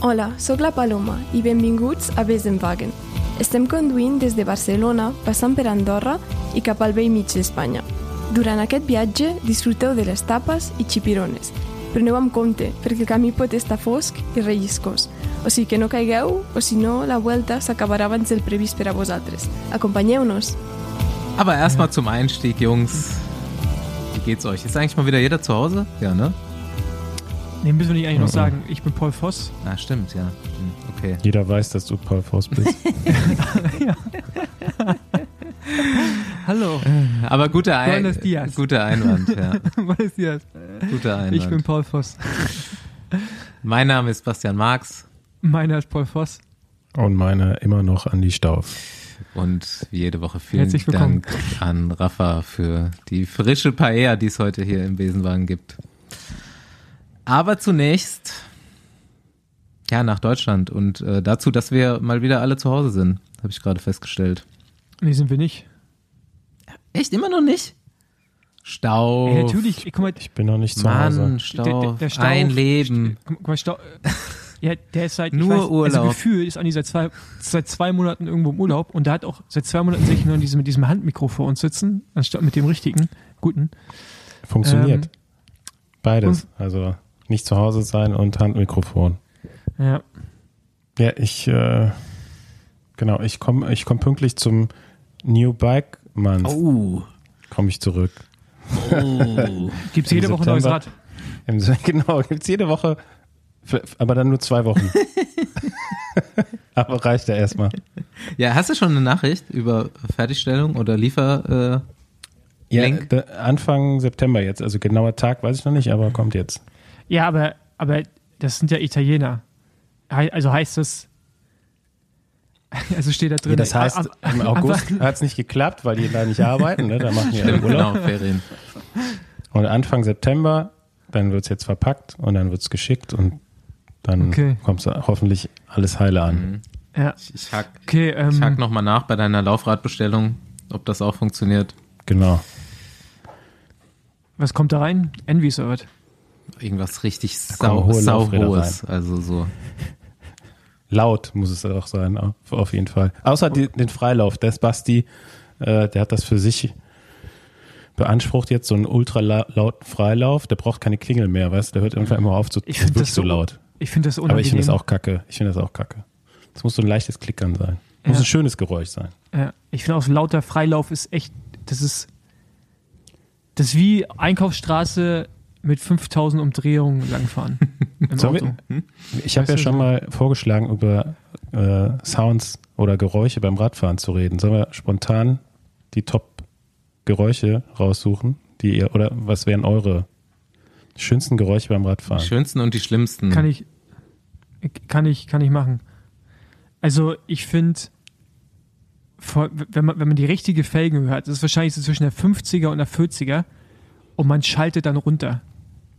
Hola, sóc la Paloma i benvinguts a Ves en Wagen. Estem conduint des de Barcelona, passant per Andorra i cap al vell mig d'Espanya. Durant aquest viatge disfruteu de les tapes i xipirones. Preneu amb compte, perquè el camí pot estar fosc i relliscós. O sigui que no caigueu, o si no, la vuelta s'acabarà abans del previst per a vosaltres. Acompanyeu-nos! Aber erstmal zum Einstieg, Jungs. Wie geht's euch? Ist eigentlich mal wieder jeder zu Hause? Ja, ne? Nee, müssen wir nicht eigentlich noch sagen. Ich bin Paul Voss. Ah, stimmt, ja. Hm, Okay. Jeder weiß, dass du Paul Voss bist. Hallo. Aber guter, Ein Buenos dias. guter Einwand, ja. Ist das? Guter Einwand. Ich bin Paul Voss. mein Name ist Bastian Marx Meiner ist Paul Voss. Und meine immer noch an die Stauf. und wie jede Woche vielen Herzlich willkommen. Dank an Rafa für die frische Paella, die es heute hier im Besenwagen gibt. Aber zunächst ja nach Deutschland und äh, dazu, dass wir mal wieder alle zu Hause sind, habe ich gerade festgestellt. Nee, sind wir nicht. Echt immer noch nicht? Stau. Ey, natürlich, guck mal, Ich bin noch nicht zu Hause. Mann, der, Stau. der, der Stau, Ein Leben. Guck mal, Stau, ja, der ist seit, Nur ich weiß, Also Urlaub. gefühlt ist Andi seit zwei, seit zwei Monaten irgendwo im Urlaub und da hat auch seit zwei Monaten sehe ich nur in diesem, mit diesem Handmikro vor uns sitzen, anstatt mit dem richtigen, guten. Funktioniert. Ähm, Beides. Also nicht zu Hause sein und Handmikrofon. Ja. Ja, ich, äh, genau, ich komme ich komm pünktlich zum New Bike Month. Oh. Komme ich zurück. Oh. Gibt's Im jede Woche ein neues. Rad. Im, genau, gibt's jede Woche, für- aber dann nur zwei Wochen. aber reicht ja erstmal. ja, hast du schon eine Nachricht über Fertigstellung oder Liefer? Äh, Ja, Anfang September jetzt, also genauer Tag weiß ich noch nicht, aber kommt jetzt. Ja, aber, aber das sind ja Italiener. Also heißt das, also steht da drin. Ja, das heißt, am- im August hat es nicht geklappt, weil die da nicht arbeiten, ne? da machen die ja stimmt, Urlaub. genau, Ferien. Und Anfang September, dann wird es jetzt verpackt und dann wird es geschickt und dann Okay. kommt hoffentlich alles heile an. Mhm. Ja, Ich hack, okay, ich ähm, hack nochmal nach bei deiner Laufradbestellung, ob das auch funktioniert. Genau. was kommt da rein? Envys oder was? Irgendwas richtig sau, hohe sau Laufräder hohes. Also so. Laut muss es auch sein, auf, jeden Fall. Außer die, den Freilauf. Der ist Basti, äh, der hat das für sich beansprucht, jetzt so einen ultra la lauten Freilauf. Der braucht keine Klingel mehr, weißt du? Der hört irgendwann immer auf, zu, Ich wirklich das so so- laut. Ich finde das Aber unangenehm. ich finde das auch kacke. Ich finde das auch kacke. Das muss so ein leichtes Klickern sein. Muss Ja. ein schönes Geräusch sein. Ja, ich finde auch so lauter Freilauf ist echt, das ist, das ist wie Einkaufsstraße mit 5000 Umdrehungen langfahren. Wir- Auto. Ich habe ja schon so- mal vorgeschlagen, über äh, Sounds oder Geräusche beim Radfahren zu reden. Sollen wir spontan die Top-Geräusche raussuchen? Die ihr, oder was wären eure schönsten Geräusche beim Die Radfahren? schönsten und die schlimmsten. Kann ich, kann ich, kann ich machen. Also ich finde, wenn man, wenn man die richtige Felgen hört, das ist wahrscheinlich so zwischen der 50er und der 40er und man schaltet dann runter.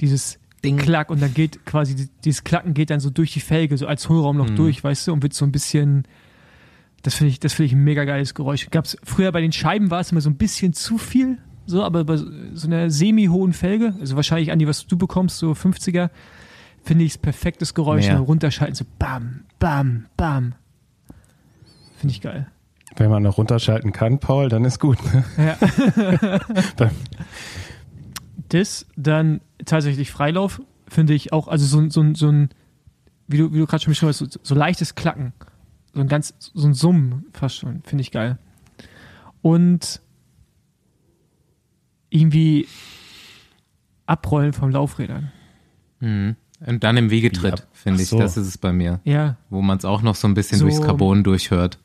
Dieses Ding. Klack und dann geht quasi, die- dieses Klacken geht dann so durch die Felge, so als Hohlraum noch Mhm. durch, weißt du, und wird so ein bisschen, das finde ich, das finde ich ein mega geiles Geräusch. Gab's, früher bei den Scheiben war es immer so ein bisschen zu viel, so, aber bei so einer semi-hohen Felge, also wahrscheinlich, Andi, was du bekommst, so 50er, finde ich es perfektes Geräusch, und runterschalten, so bam, bam, bam. Finde ich geil. Wenn man noch runterschalten kann, Paul, dann ist gut. ne? Ja. Das, dann tatsächlich Freilauf, finde ich auch, also so, ein- so, ein- so ein, wie du, wie du gerade schon beschrieben hast, so, so leichtes Klacken. So ein ganz, so ein Summen fast schon, finde ich geil. Und irgendwie Abrollen von Laufrädern. Mhm. Und dann im Wegetritt, finde ich. so. Das ist es bei mir. Ja, Wo man es auch noch so ein bisschen So- durchs Carbon durchhört.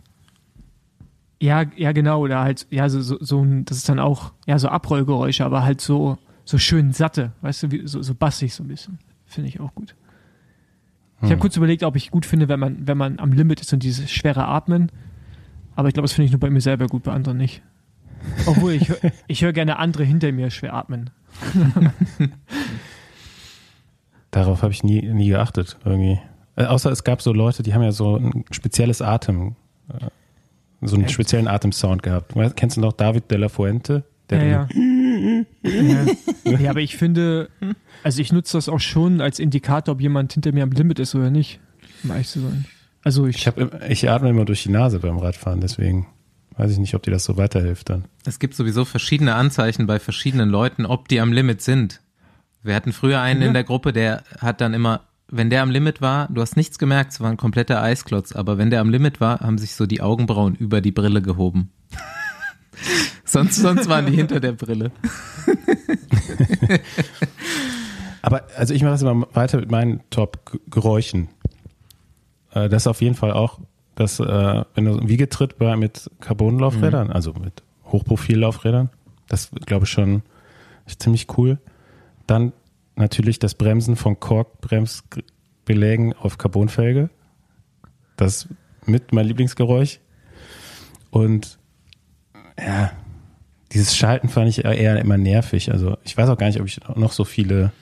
ja, ja, genau. Oder halt, ja, so, so, so ein, das ist dann auch, ja, so Abrollgeräusche, aber halt so, so schön satte, weißt du, wie, so, so bassig so ein bisschen. Finde ich auch gut. Ich habe Hm. kurz überlegt, ob ich gut finde, wenn man, wenn man am Limit ist und dieses schwere Atmen. Aber ich glaube, das finde ich nur bei mir selber gut, bei anderen nicht. Obwohl, ich, ich höre gerne andere hinter mir schwer atmen. Darauf habe ich nie, nie geachtet, irgendwie. Äh, außer es gab so Leute, die haben ja so ein spezielles Atem, äh, so einen Echt? speziellen Atemsound gehabt. Weißt, kennst du noch David de la Fuente? Der ja, ja. ja. ja, aber ich finde, also ich nutze das auch schon als Indikator, ob jemand hinter mir am Limit ist oder nicht. um ehrlich zu sein. Also ich, Ich, hab, ich atme immer durch die Nase beim Radfahren, deswegen weiß ich nicht, ob dir das so weiterhilft dann. Es gibt sowieso verschiedene Anzeichen bei verschiedenen Leuten, ob die am Limit sind. Wir hatten früher einen Ja. in der Gruppe, der hat dann immer, wenn der am Limit war, du hast nichts gemerkt, es war ein kompletter Eisklotz, aber wenn der am Limit war, haben sich so die Augenbrauen über die Brille gehoben. sonst, sonst waren die hinter der Brille. Aber also ich mache jetzt mal weiter mit meinen Top-Geräuschen. Äh, das ist auf jeden Fall auch, dass äh, wenn du so ein Wiegetritt bei mit Carbonlaufrädern, also mit Hochprofillaufrädern, das glaube ich schon ziemlich cool. Dann natürlich das Bremsen von Korkbremsbelägen auf Carbonfelge. Das ist mit mein Lieblingsgeräusch. Und ja, dieses Schalten fand ich eher immer nervig. Also ich weiß auch gar nicht, ob ich noch so viele,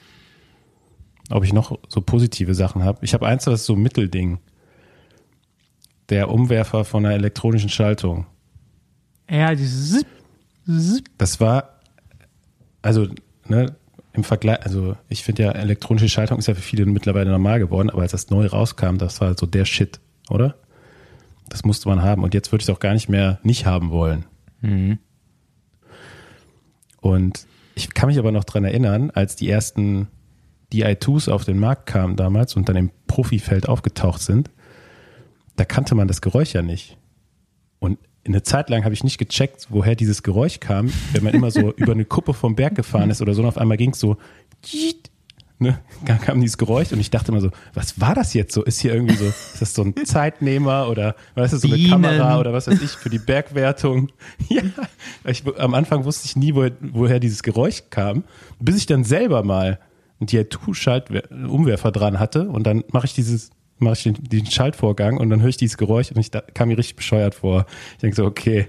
ob ich noch so positive Sachen habe. Ich habe eins, das ist so ein Mittelding. Der Umwerfer von einer elektronischen Schaltung. ja, dieses Zip, Zip. Das war, also, ne, im Vergleich, also ich finde ja, elektronische Schaltung ist ja für viele mittlerweile normal geworden, aber als das neu rauskam, das war so der Shit, oder? Das musste man haben. Und jetzt würde ich es auch gar nicht mehr nicht haben wollen. Und ich kann mich aber noch dran erinnern, als die ersten DI2s auf den Markt kamen damals und dann im Profifeld aufgetaucht sind, da kannte man das Geräusch ja nicht. Und eine Zeit lang habe ich nicht gecheckt, woher dieses Geräusch kam, wenn man immer so über eine Kuppe vom Berg gefahren ist oder so und auf einmal ging es so, ne, kam dieses Geräusch und ich dachte immer so, was war das jetzt so? Ist hier irgendwie so, ist das so ein Zeitnehmer oder was ist so eine Bienen. Kamera oder was weiß ich für die Bergwertung? Ja, ich, am Anfang wusste ich nie, wo, woher dieses Geräusch kam, bis ich dann selber mal einen DI2-Umwerfer dran hatte und dann mache ich dieses mache ich den, den Schaltvorgang und dann höre ich dieses Geräusch und ich da, kam mir richtig bescheuert vor. Ich denke so, okay,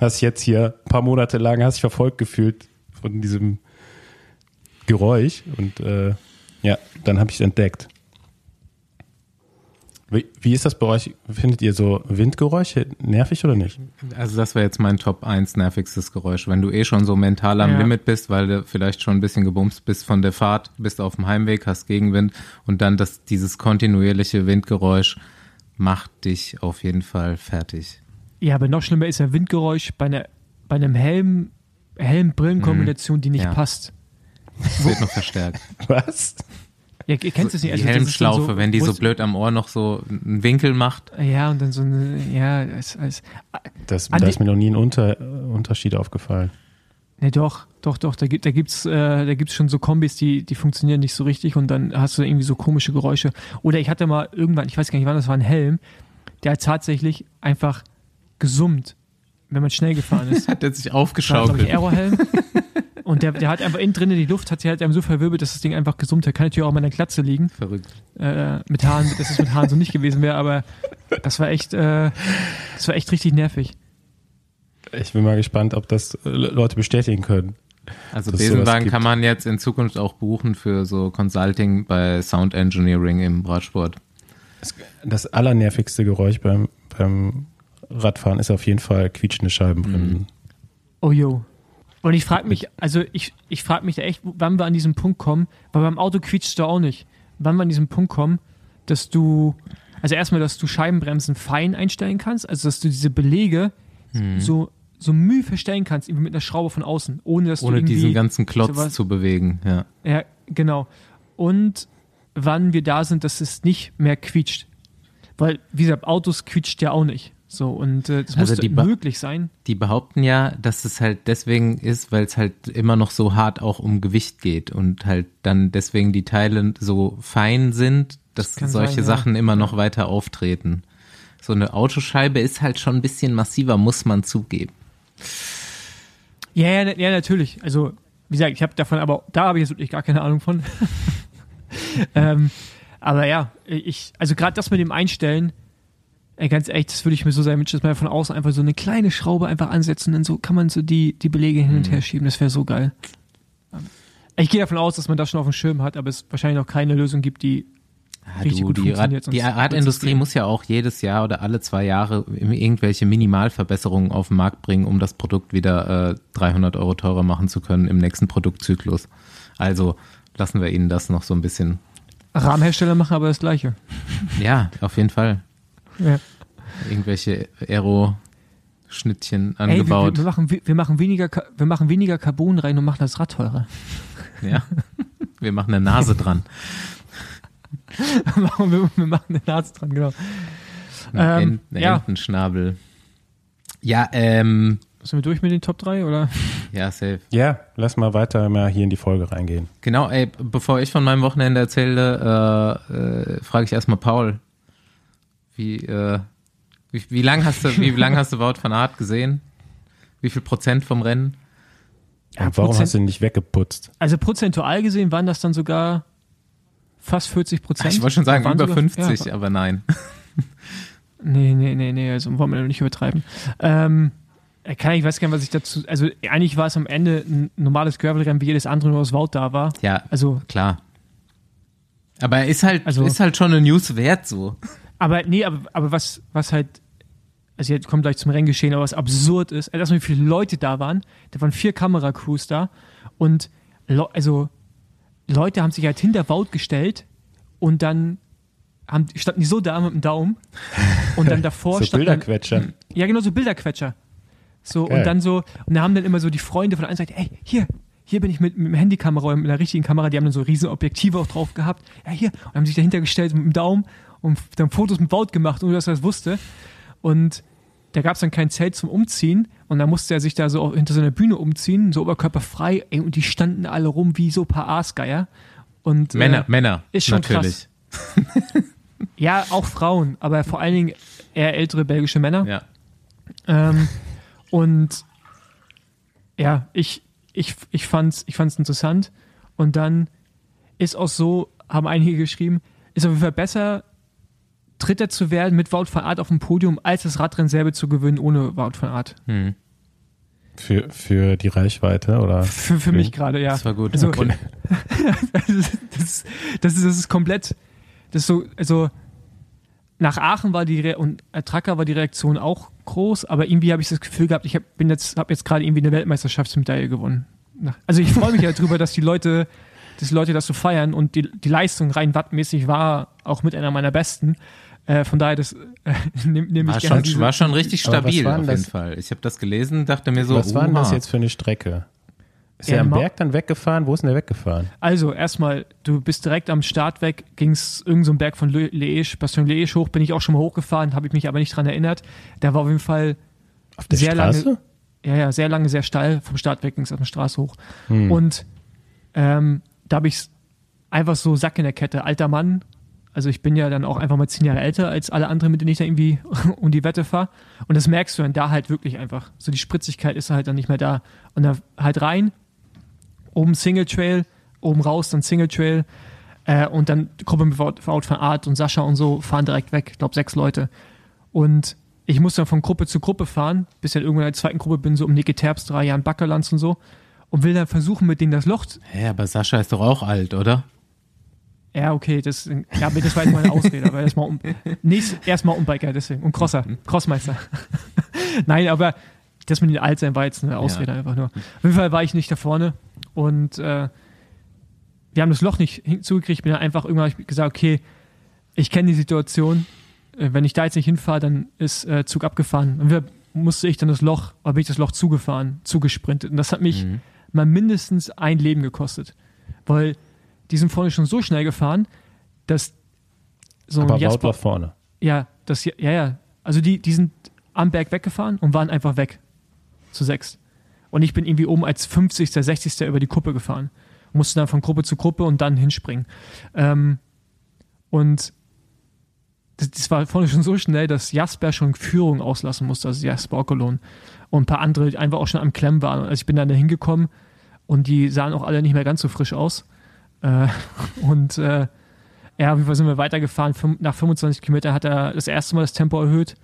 hast dich jetzt hier ein paar Monate lang hast dich verfolgt gefühlt von diesem Geräusch und äh, ja, dann habe ich es entdeckt. Wie, wie ist das bei euch? Findet ihr so Windgeräusche nervig oder nicht? Also das wäre jetzt mein Top 1 nervigstes Geräusch. Wenn du eh schon so mental am Ja. Limit bist, weil du vielleicht schon ein bisschen gebumst bist von der Fahrt, bist auf dem Heimweg, hast Gegenwind und dann das, dieses kontinuierliche Windgeräusch macht dich auf jeden Fall fertig. Ja, aber noch schlimmer ist ja Windgeräusch bei, einer, bei einem Helm, Helm-Brillen-Kombination, die nicht Ja. passt. Das wird noch verstärkt. Was? Ja, ihr kennt es nicht. die also dann Helmschlaufe, wenn die so es- blöd am Ohr noch so einen Winkel macht. Ja, und dann so eine, ja, es, es, Das, da ist mir noch nie ein Unter, Unterschied aufgefallen. ne, doch, doch, doch, da gibt da gibt's, äh, da gibt's schon so Kombis, die, die funktionieren nicht so richtig und dann hast du irgendwie so komische Geräusche. Oder ich hatte mal irgendwann, ich weiß gar nicht wann, das war ein Helm, der hat tatsächlich einfach gesummt, wenn man schnell gefahren ist. Hat er sich Das war, ich, aufgeschaukelt. Aerohelm. Und der, der hat einfach innen drinnen die Luft, hat sie halt einem so verwirbelt, dass das Ding einfach gesummt hat. Kann natürlich auch mal in der Klatze liegen. Verrückt. Äh, mit Haaren, dass es mit Haaren so nicht gewesen wäre, aber das war echt, äh, das war echt richtig nervig. Ich bin mal gespannt, ob das äh, Leute bestätigen können. Also Besenwagen kann man jetzt in Zukunft auch buchen für so Consulting bei Sound Engineering im Radsport. Das allernervigste Geräusch beim, beim Radfahren ist auf jeden Fall quietschende Scheibenbremsen. Oh jo. Und ich frage mich, also ich, ich frage mich da echt, wann wir an diesen Punkt kommen, weil beim Auto quietscht du auch nicht. Wann wir an diesen Punkt kommen, dass du, also erstmal, dass du Scheibenbremsen fein einstellen kannst, also dass du diese Belege Mhm. so, so müh verstellen kannst, irgendwie mit einer Schraube von außen, ohne dass Ohne du irgendwie, diesen ganzen Klotz sowas- zu bewegen, ja. Ja, genau. Und wann wir da sind, dass es nicht mehr quietscht. Weil, wie gesagt, Autos quietscht ja auch nicht. So, und äh, das Also muss möglich sein. Die behaupten ja, dass es halt deswegen ist, weil es halt immer noch so hart auch um Gewicht geht und halt dann deswegen die Teile so fein sind, dass kann solche sein, ja. Sachen immer noch weiter auftreten. So eine Autoscheibe ist halt schon ein bisschen massiver, muss man zugeben. Ja, ja, ja, natürlich. Also, wie gesagt, ich habe davon, aber da habe ich jetzt wirklich gar keine Ahnung von. ähm, aber ja, ich, also gerade das mit dem Einstellen, ey, ganz ehrlich, das würde ich mir so sein, dass man von außen einfach so eine kleine Schraube einfach ansetzen, dann so kann man so die, die Belege hin und her schieben. Das wäre so geil. Ich gehe davon aus, dass man das schon auf dem Schirm hat, aber es wahrscheinlich noch keine Lösung gibt, die Ja, Richtig du, gut die, Rad, funktioniert, sonst die Radindustrie muss ja auch jedes Jahr oder alle zwei Jahre irgendwelche Minimalverbesserungen auf den Markt bringen, um das Produkt wieder äh, 300 Euro teurer machen zu können im nächsten Produktzyklus. Also lassen wir ihnen das noch so ein bisschen. Rahmenhersteller machen aber das Gleiche. Ja, auf jeden Fall. Ja. Irgendwelche Aero-Schnittchen Ey, wir, angebaut. wir, machen, wir, machen weniger, wir machen weniger Carbon rein und machen das Rad teurer. Ja. Wir machen eine Nase dran. Wir, wir machen eine Nase dran, genau. Ein Ähm, Ent- ein ja. Entenschnabel. Ja, ähm, Sind wir durch mit den Top 3 oder? ja, safe. Ja, lass mal weiter mal hier in die Folge reingehen. Genau, ey, bevor ich von meinem Wochenende erzähle, äh, äh, frage ich erstmal Paul. Wie, äh, wie, wie lang hast du, wie lang hast du Wout van Aert gesehen? Wie viel Prozent vom Rennen? Und warum Prozent- hast du ihn nicht weggeputzt? Also prozentual gesehen waren das dann sogar fast 40 Ach, Prozent. ich wollte schon sagen, über sogar- 50, Ja, aber nein. nee, nee, nee, nee, also wollen wir nicht übertreiben. Ähm, er kann, ich weiß gar nicht, was ich dazu, also eigentlich war es am Ende ein normales Gravel-Rennen, wie jedes andere, nur aus Wout da war. Ja, Also, klar. Aber er ist halt, Also- ist halt schon eine News wert so. Aber nee, aber, aber was, was halt, also jetzt kommt gleich zum Renngeschehen, aber was absurd ist, also erstmal wie viele Leute da waren, da waren vier Kameracrews da und Le also Leute haben sich halt hinter Wout gestellt und dann haben, standen die so da mit dem Daumen und dann davor So stand dann, Bilderquetscher. Ja, genau, so Bilderquetscher. So, Geil. und dann so, und da haben dann immer so die Freunde von der einen Seite, ey, hier, hier bin ich mit, mit dem Handykamera, mit einer richtigen Kamera, die haben dann so riesen Objektive auch drauf gehabt. Ja, hier, und haben sich dahinter gestellt mit dem Daumen und dann Fotos mit Wout gemacht, ohne dass er das wusste. Und da gab es dann kein Zelt zum Umziehen und dann musste er sich da so hinter so einer Bühne umziehen, so oberkörperfrei, ey, und die standen alle rum wie so ein paar Aasgeier. Und, Männer, äh, Männer. ist schon natürlich. Ja, auch Frauen, aber vor allen Dingen eher ältere belgische Männer. Ja. Ähm, und ja, ich, ich, ich fand's, ich fand's interessant. Und dann ist auch so, haben einige geschrieben, ist auf jeden Fall besser, Dritter zu werden mit Wout van Aert auf dem Podium, als das Radrennen selber zu gewinnen ohne Wout van Aert. Hm. Für, für die Reichweite oder? Für, für mich gerade, ja. Das war gut. Also, Und, das, ist, das, ist, das, ist, komplett, das ist so, also nach Aachen war die Re und Tracker war die Reaktion auch groß, aber irgendwie habe ich das Gefühl gehabt, ich habe bin jetzt habe jetzt gerade irgendwie eine Weltmeisterschaftsmedaille gewonnen. Also ich freue mich ja drüber, dass die Leute, dass die Leute das so feiern und die, die Leistung rein wattmäßig war auch mit einer meiner besten. Äh, von daher das äh, nehme nehm ich war, gerne schon, diese, war schon richtig stabil auf jeden das? Fall. Ich habe das gelesen, dachte mir so, Was war denn das jetzt für eine Strecke? Ist Ja, er am Berg dann weggefahren? Wo ist denn der weggefahren? Also, erstmal, du bist direkt am Start weg, ging es irgendein so einen Berg von Le- Liège, Bastion Liège hoch, bin ich auch schon mal hochgefahren, habe ich mich aber nicht dran erinnert. Da war auf jeden Fall Auf der Sehr Straße? lange- ja, ja, sehr lange, sehr steil. Vom Start weg ging es auf der Straße hoch. Hm. Und ähm, da habe ich einfach so Sack in der Kette. Alter Mann. Also ich bin ja dann auch einfach mal zehn Jahre älter als alle anderen, mit denen ich da irgendwie um die Wette fahre. Und das merkst du dann da halt wirklich einfach. So die Spritzigkeit ist halt dann nicht mehr da. Und da halt rein, oben Single Trail, oben raus, dann Single Trail. Äh, und dann Gruppe mit Wout van Art und Sascha und so fahren direkt weg. Ich glaube sechs Leute. Und ich muss dann von Gruppe zu Gruppe fahren, bis ich dann irgendwann in der zweiten Gruppe bin, so um Niki Terpstra, Jan Backerlands und so. Und will dann versuchen, mit denen das Loch. Hä, aber Sascha ist doch auch alt, oder? Ja, okay, das, ja, das war jetzt meine Ausrede. Aber erstmal um, nächst, erstmal Umbiker, deswegen. Und Crosser, Crossmeister. Nein, aber das mit den Altsein war jetzt eine Ausrede einfach nur. Auf jeden Fall war ich nicht da vorne und äh, wir haben das Loch nicht zugekriegt. Ich bin dann einfach irgendwann gesagt, okay, ich kenne die Situation. Äh, Wenn ich da jetzt nicht hinfahre, dann ist äh, Zug abgefahren. Und wir, musste ich dann das Loch, oder bin ich das Loch zugefahren, zugesprintet. Und das hat mich Mhm. mal mindestens ein Leben gekostet. Weil die sind vorne schon so schnell gefahren, dass so ein Aber Wout Jasper, war vorne. ja, das, ja, ja, also die, die sind am Berg weggefahren und waren einfach weg. Zu sechs. Und ich bin irgendwie oben als 50., 60. über die Kuppe gefahren. Musste dann von Gruppe zu Gruppe und dann hinspringen. Ähm, und das, das war vorne schon so schnell, dass Jasper schon Führung auslassen musste, also Jasper Ockelon. Und ein paar andere, die einfach auch schon am Klemmen waren. Also ich bin dann da hingekommen und die sahen auch alle nicht mehr ganz so frisch aus. Äh, und äh, ja, auf jeden Fall sind wir weitergefahren. Nach 25 Kilometern hat er das erste Mal das Tempo erhöht.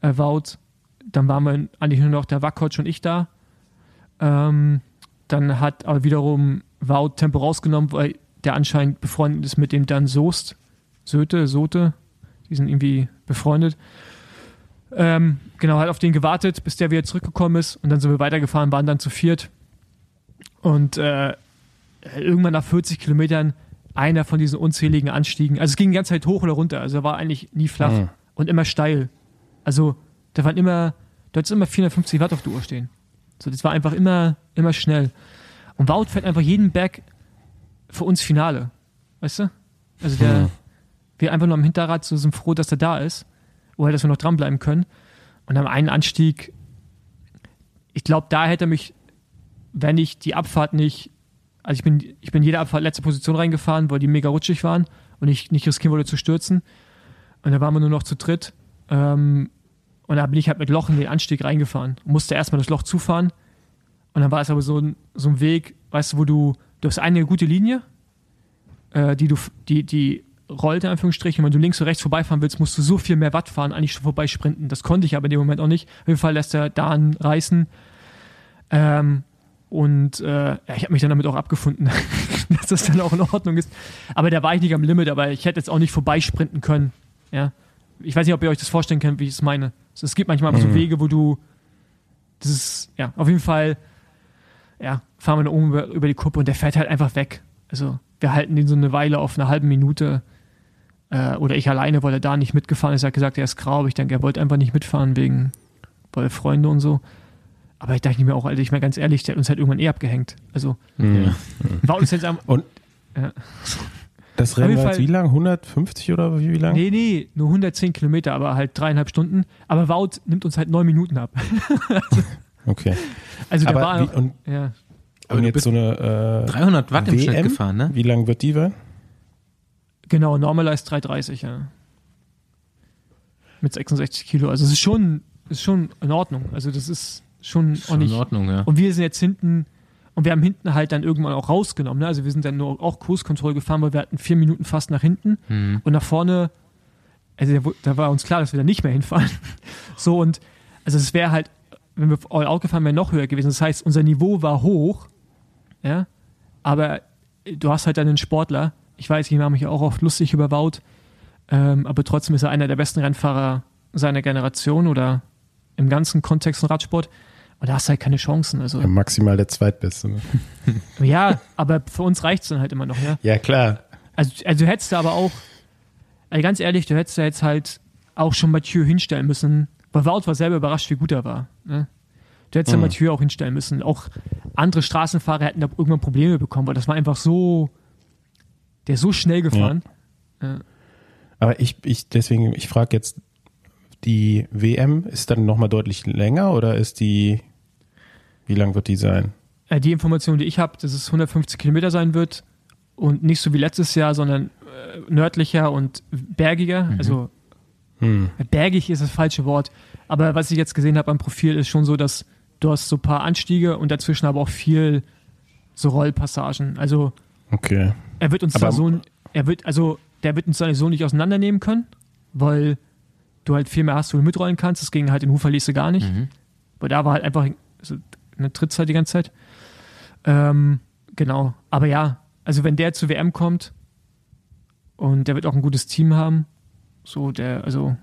Äh, Wout. Dann waren wir eigentlich nur noch der Wackotsch und ich da. Ähm, dann hat aber wiederum Wout Tempo rausgenommen, weil der anscheinend befreundet ist mit dem Dan Soest. Söte, Sote. Die sind irgendwie befreundet. Ähm, genau, hat auf den gewartet, bis der wieder zurückgekommen ist. Und dann sind wir weitergefahren, waren dann zu viert. Und äh, irgendwann nach 40 Kilometern einer von diesen unzähligen Anstiegen. Also es ging die ganze Zeit hoch oder runter, also er war eigentlich nie flach Mhm. und immer steil. Also da waren immer, da hattest immer 450 Watt auf der Uhr stehen. So, das war einfach immer, immer schnell. Und Wout fährt einfach jeden Berg für uns Finale. Weißt du? Also der, Mhm. wir einfach nur am Hinterrad so sind froh, dass er da ist. Oder dass wir noch dranbleiben können. Und am einen Anstieg, ich glaube, da hätte er mich, wenn ich die Abfahrt nicht, also ich bin, ich bin jede Abfahrt letzte Position reingefahren, weil die mega rutschig waren und ich nicht riskieren wollte zu stürzen. Und da waren wir nur noch zu dritt. Ähm, und da bin ich halt mit Loch in den Anstieg reingefahren. Musste erstmal das Loch zufahren. Und dann war es aber so ein, so ein Weg, weißt du, wo du, du hast eine gute Linie, äh, die du, die, die rollt in Anführungsstrichen. Und wenn du links oder rechts vorbeifahren willst, musst du so viel mehr Watt fahren, eigentlich schon vorbeisprinten. Das konnte ich aber in dem Moment auch nicht. Auf jeden Fall lässt er da einen reißen. Ähm, und äh, ja, ich habe mich dann damit auch abgefunden, dass das dann auch in Ordnung ist. Aber da war ich nicht am Limit, aber ich hätte jetzt auch nicht vorbeisprinten können. Ja. Ich weiß nicht, ob ihr euch das vorstellen könnt, wie ich es meine. Es gibt manchmal so Wege, wo du das ist, ja, auf jeden Fall, ja, fahren wir da oben über, über die Kuppe und der fährt halt einfach weg. Also, wir halten den so eine Weile auf eine halbe Minute. Äh, oder ich alleine, weil er da nicht mitgefahren ist. Er hat gesagt, er ist grau, aber ich denke, er wollte einfach nicht mitfahren wegen, weil Freunde und so. Aber ich dachte mir auch, also ich meine ganz ehrlich, der hat uns halt irgendwann eh abgehängt. Also, Mhm. war uns jetzt am, Und Ja. das Rennen war jetzt wie lang? 150 oder wie, wie lang? Nee, nee, nur 110 Kilometer, aber halt dreieinhalb Stunden. Aber Wout nimmt uns halt neun Minuten ab. Okay. Also der Aber war wie, und, ja. Aber und jetzt so eine äh, 300 Watt im Schnitt gefahren, ne? Wie lang wird die werden? Genau, Normalized 330, ja. Mit 66 Kilo. Also es ist schon, ist schon in Ordnung. Also das ist schon, Schon in Ordnung, ja. Und wir sind jetzt hinten, und wir haben hinten halt dann irgendwann auch rausgenommen. Ne? Also wir sind dann nur auch Kurskontrolle gefahren, weil wir hatten vier Minuten fast nach hinten. Mhm. Und nach vorne, also da, war uns klar, dass wir da nicht mehr hinfahren. So und, also es wäre halt, wenn wir all out gefahren wären, noch höher gewesen. Das heißt, unser Niveau war hoch, ja, aber du hast halt dann einen Sportler, ich weiß, ich mache mich auch oft lustig über Wout, ähm, aber trotzdem ist er einer der besten Rennfahrer seiner Generation oder im ganzen Kontext von Radsport. Und da hast du halt keine Chancen. Also, Ja, maximal der Zweitbeste. Ne? ja, aber für uns reicht es dann halt immer noch, ja. Ja, klar. Also, also du hättest da aber auch, also ganz ehrlich, du hättest da jetzt halt auch schon Mathieu hinstellen müssen, weil Wout war selber überrascht, wie gut er war. Ne? Du hättest ja Mhm. Mathieu auch hinstellen müssen. Auch andere Straßenfahrer hätten da irgendwann Probleme bekommen, weil das war einfach so, der ist so schnell gefahren. Aber ich, ich deswegen, ich frage jetzt, die WM ist dann nochmal deutlich länger oder ist die, wie lang wird die sein? Äh, die Information, die ich habe, dass es 150 Kilometer sein wird und nicht so wie letztes Jahr, sondern äh, nördlicher und bergiger. Also Hm. bergig ist das falsche Wort. Aber was ich jetzt gesehen habe am Profil, ist schon so, dass du hast so ein paar Anstiege und dazwischen aber auch viel so Rollpassagen. Also Okay. er wird uns Aber- zwar so, er wird, also der wird uns zwar so nicht auseinandernehmen können, weil du halt viel mehr hast, wo du mitrollen kannst. Das ging halt in Huferlese gar nicht. Mhm. Weil da war halt einfach so eine Trittzeit die ganze Zeit. Ähm, genau. Aber ja, also wenn der zur WM kommt und der wird auch ein gutes Team haben, so der, also,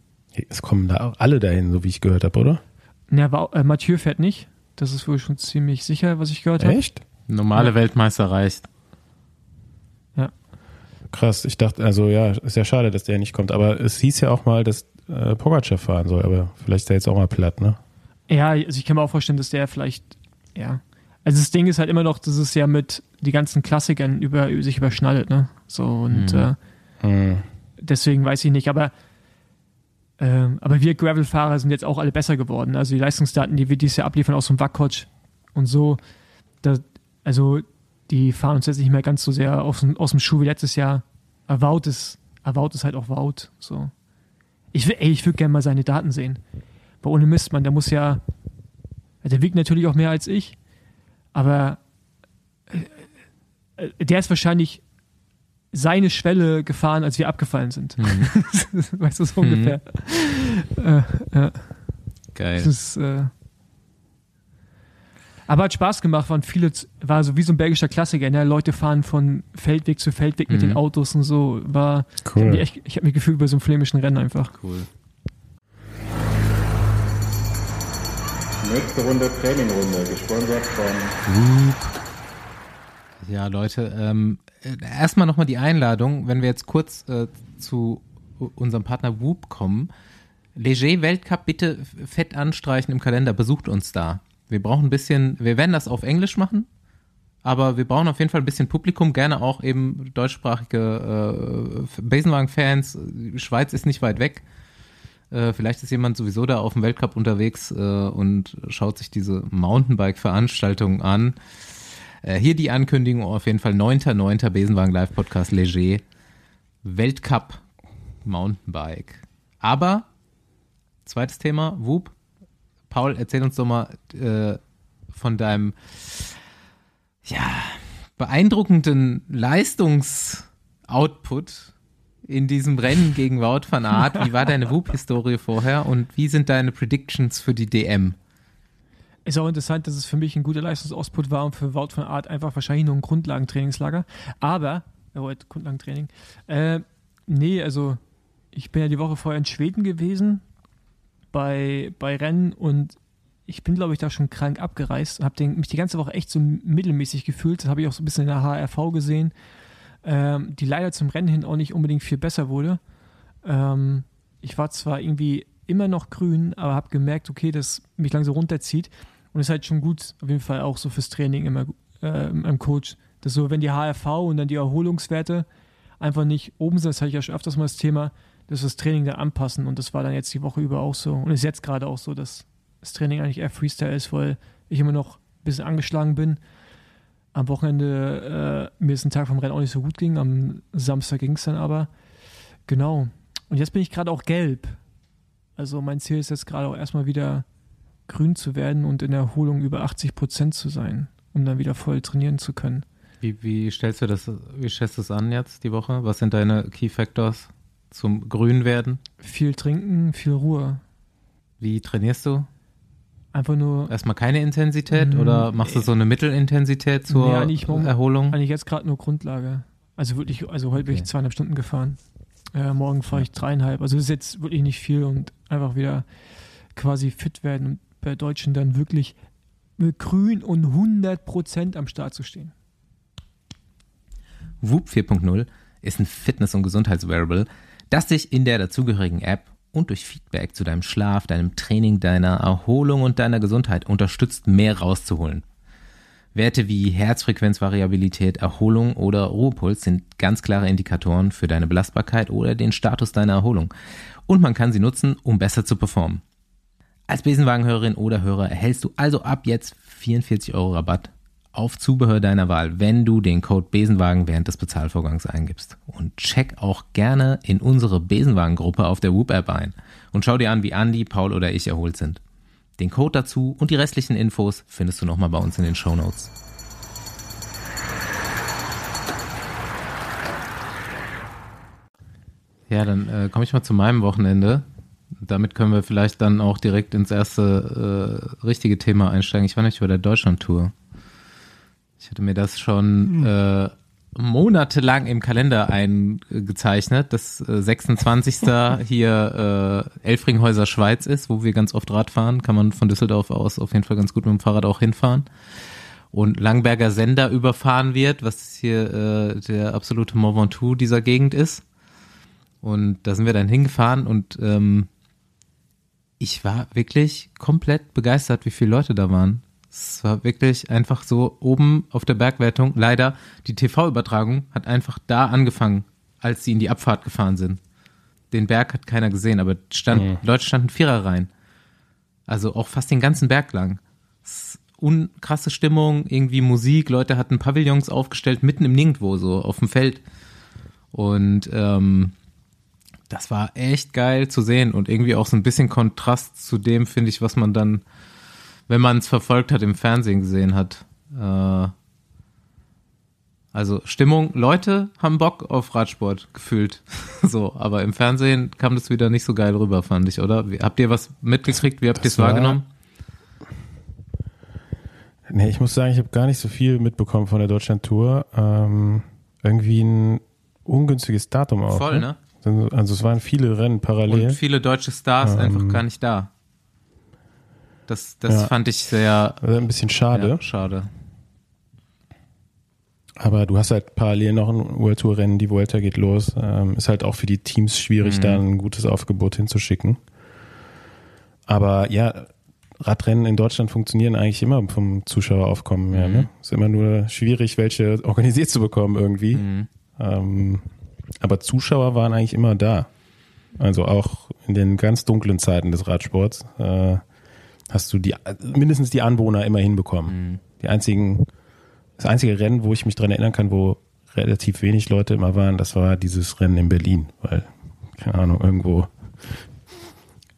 Es kommen da auch alle dahin, so wie ich gehört habe, oder? ne, Wa- äh, Mathieu fährt nicht. Das ist wohl schon ziemlich sicher, was ich gehört habe. Echt? Normale Ja. Weltmeister reicht. Krass. Ich dachte, also ja, ist ja schade, dass der nicht kommt. Aber es hieß ja auch mal, dass äh, Pogacar fahren soll. Aber vielleicht ist er jetzt auch mal platt, ne? Ja, also ich kann mir auch vorstellen, dass der vielleicht, ja. Also das Ding ist halt immer noch, dass es ja mit die ganzen Klassikern über, sich überschneidet, ne? So und Mhm. äh, Hm. deswegen weiß ich nicht, aber ähm, aber wir Gravel-Fahrer sind jetzt auch alle besser geworden. Also die Leistungsdaten, die wir dieses Jahr abliefern aus dem Wackcoach und so, da, also die fahren uns jetzt nicht mehr ganz so sehr aus, dem- aus dem Schuh wie letztes Jahr. Aber Wout ist, Wout ist halt auch Wout. So. Ich will, ey, ich würde gerne mal seine Daten sehen. Weil ohne Mist, man, der muss ja, der wiegt natürlich auch mehr als ich, aber äh, äh, der ist wahrscheinlich seine Schwelle gefahren, als wir abgefallen sind. Mhm. weißt du, so ungefähr. Äh, ja, Geil. das ist, äh, aber hat Spaß gemacht, waren viele, war so wie so ein belgischer Klassiker, ne? Leute fahren von Feldweg zu Feldweg mit Mhm. den Autos und so. War, ich habe Cool. ich hab mich gefühlt bei so einem flämischen Rennen einfach. Cool. Nächste Runde Trainingrunde, gesponsert von Ja, Leute, ähm, äh, erstmal nochmal die Einladung, wenn wir jetzt kurz äh, zu unserem Partner Whoop kommen. Leger Weltcup bitte fett anstreichen im Kalender, besucht uns da. Wir brauchen ein bisschen, wir werden das auf Englisch machen, aber wir brauchen auf jeden Fall ein bisschen Publikum, gerne auch eben deutschsprachige äh, Besenwagen-Fans. Schweiz ist nicht weit weg. Äh, vielleicht ist jemand sowieso da auf dem Weltcup unterwegs äh, und schaut sich diese Mountainbike-Veranstaltung an. Äh, hier die Ankündigung auf jeden Fall 9.9. Besenwagen Live Podcast Leger. Weltcup Mountainbike. Aber, zweites Thema, Whoop. Paul, erzähl uns doch mal äh, von deinem, ja, beeindruckenden Leistungsoutput in diesem Rennen gegen Wout van Aert. Wie war deine Whoop-Historie vorher und wie sind deine Predictions für die DM? Ist auch interessant, dass es für mich ein guter Leistungsausput war und für Wout van Art einfach wahrscheinlich nur ein Grundlagentrainingslager. Aber, oh, Grundlagentraining. Äh, nee, also ich bin ja die Woche vorher in Schweden gewesen bei, bei Rennen und ich bin, glaube ich, da schon krank abgereist und habe mich die ganze Woche echt so mittelmäßig gefühlt. Das habe ich auch so ein bisschen in der HRV gesehen, ähm, die leider zum Rennen hin auch nicht unbedingt viel besser wurde. Ähm, ich war zwar irgendwie immer noch grün, aber habe gemerkt, okay, dass mich langsam runterzieht. Und ist halt schon gut, auf jeden Fall auch so fürs Training immer äh, im Coach. Dass so, wenn die HRV und dann die Erholungswerte einfach nicht oben sind, das hatte ich ja schon öfters mal das Thema, dass wir das Training dann anpassen. Und das war dann jetzt die Woche über auch so. Und ist jetzt gerade auch so, dass das Training eigentlich eher Freestyle ist, weil ich immer noch ein bisschen angeschlagen bin. Am Wochenende äh, mir ist ein Tag vom Rennen auch nicht so gut ging. Am Samstag ging es dann aber. Genau. Und jetzt bin ich gerade auch gelb. Also mein Ziel ist jetzt gerade auch erstmal wieder grün zu werden und in Erholung über 80 Prozent zu sein, um dann wieder voll trainieren zu können. Wie, wie stellst du das, wie stellst du das an jetzt die Woche? Was sind deine Key Factors zum Grün werden? Viel trinken, viel Ruhe. Wie trainierst du? Einfach nur. Erstmal keine Intensität mm, oder machst du so eine Mittelintensität zur nee, eigentlich, Erholung? Eigentlich jetzt gerade nur Grundlage. Also wirklich, also heute bin ich zweieinhalb Stunden gefahren. Äh, morgen fahre ich dreieinhalb. Also das ist jetzt wirklich nicht viel und einfach wieder quasi fit werden und bei Deutschen dann wirklich grün und 100% am Start zu stehen. Whoop 4.0 ist ein Fitness- und Gesundheitswearable, das dich in der dazugehörigen App und durch Feedback zu deinem Schlaf, deinem Training, deiner Erholung und deiner Gesundheit unterstützt, mehr rauszuholen. Werte wie Herzfrequenzvariabilität, Erholung oder Ruhepuls sind ganz klare Indikatoren für deine Belastbarkeit oder den Status deiner Erholung. Und man kann sie nutzen, um besser zu performen. Als Besenwagenhörerin oder Hörer erhältst du also ab jetzt 44 Euro Rabatt auf Zubehör deiner Wahl, wenn du den Code Besenwagen während des Bezahlvorgangs eingibst. Und check auch gerne in unsere Besenwagen-Gruppe auf der Whoop-App ein und schau dir an, wie Andy, Paul oder ich erholt sind. Den Code dazu und die restlichen Infos findest du nochmal bei uns in den Show Notes. Ja, dann äh, komme ich mal zu meinem Wochenende. Damit können wir vielleicht dann auch direkt ins erste äh, richtige Thema einsteigen. Ich war nicht bei der Deutschland-Tour. Ich hatte mir das schon hm. äh, monatelang im Kalender eingezeichnet, dass äh, 26. hier äh, Elfringhäuser Schweiz ist, wo wir ganz oft Rad fahren. Kann man von Düsseldorf aus auf jeden Fall ganz gut mit dem Fahrrad auch hinfahren. Und Langberger Sender überfahren wird, was hier äh, der absolute Mont Ventoux dieser Gegend ist. Und da sind wir dann hingefahren und ähm, ich war wirklich komplett begeistert, wie viele Leute da waren. Es war wirklich einfach so oben auf der Bergwertung. Leider, die TV-Übertragung hat einfach da angefangen, als sie in die Abfahrt gefahren sind. Den Berg hat keiner gesehen, aber stand, mhm. Leute standen Vierer rein. Also auch fast den ganzen Berg lang. Unkrasse Stimmung, irgendwie Musik, Leute hatten Pavillons aufgestellt, mitten im Nirgendwo, so auf dem Feld. Und ähm, das war echt geil zu sehen und irgendwie auch so ein bisschen Kontrast zu dem, finde ich, was man dann wenn man es verfolgt hat, im Fernsehen gesehen hat. Äh, also Stimmung, Leute haben Bock auf Radsport gefühlt. so, aber im Fernsehen kam das wieder nicht so geil rüber, fand ich, oder? Wie, habt ihr was mitgekriegt? Wie habt ihr es wahrgenommen? Nee, ich muss sagen, ich habe gar nicht so viel mitbekommen von der Deutschland-Tour. Ähm, irgendwie ein ungünstiges Datum auch. Voll, ne? ne? Also es waren viele Rennen parallel. Und viele deutsche Stars ähm, einfach gar nicht da. Das, das ja. fand ich sehr. Also ein bisschen schade. Ja, schade. Aber du hast halt parallel noch ein World Tour Rennen, die Vuelta geht los. Ähm, ist halt auch für die Teams schwierig, Mhm. da ein gutes Aufgebot hinzuschicken. Aber ja, Radrennen in Deutschland funktionieren eigentlich immer vom Zuschaueraufkommen her. Mhm. Ne? Ist immer nur schwierig, welche organisiert zu bekommen irgendwie. Mhm. Ähm, aber Zuschauer waren eigentlich immer da. Also auch in den ganz dunklen Zeiten des Radsports äh, hast du die mindestens die Anwohner immer hinbekommen. Mhm. Die einzigen, das einzige Rennen, wo ich mich dran erinnern kann, wo relativ wenig Leute immer waren, das war dieses Rennen in Berlin, weil keine Ahnung irgendwo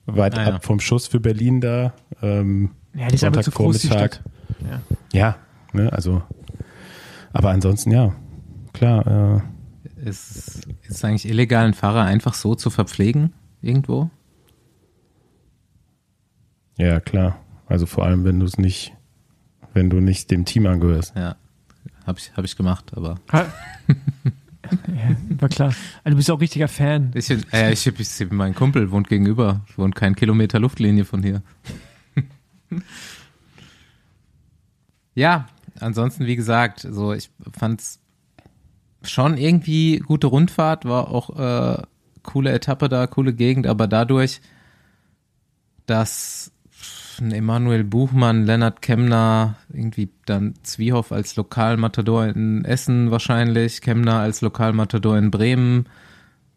weit Ah, ja. ab vom Schuss für Berlin da. Ähm, Ja, die ist einfach zu groß, die. Stadt. Ja. Ja, ne, also. Aber ansonsten ja, klar. Äh, Ist, ist es eigentlich illegal, einen Fahrer einfach so zu verpflegen irgendwo? Ja, klar. Also vor allem, wenn du es nicht, wenn du nicht dem Team angehörst. Ja, habe ich, hab ich gemacht, aber Ha- ja, war klar. Also du bist auch richtiger Fan. ich, äh, ich, ich, mein Kumpel wohnt gegenüber, wohnt kein Kilometer Luftlinie von hier. ja, ansonsten wie gesagt, so ich fand's schon irgendwie gute Rundfahrt, war auch äh, coole Etappe da, coole Gegend, aber dadurch, dass ein Emanuel Buchmann, Lennart Kemner, irgendwie dann Zwiehoff als Lokalmatador in Essen wahrscheinlich, Kemner als Lokalmatador in Bremen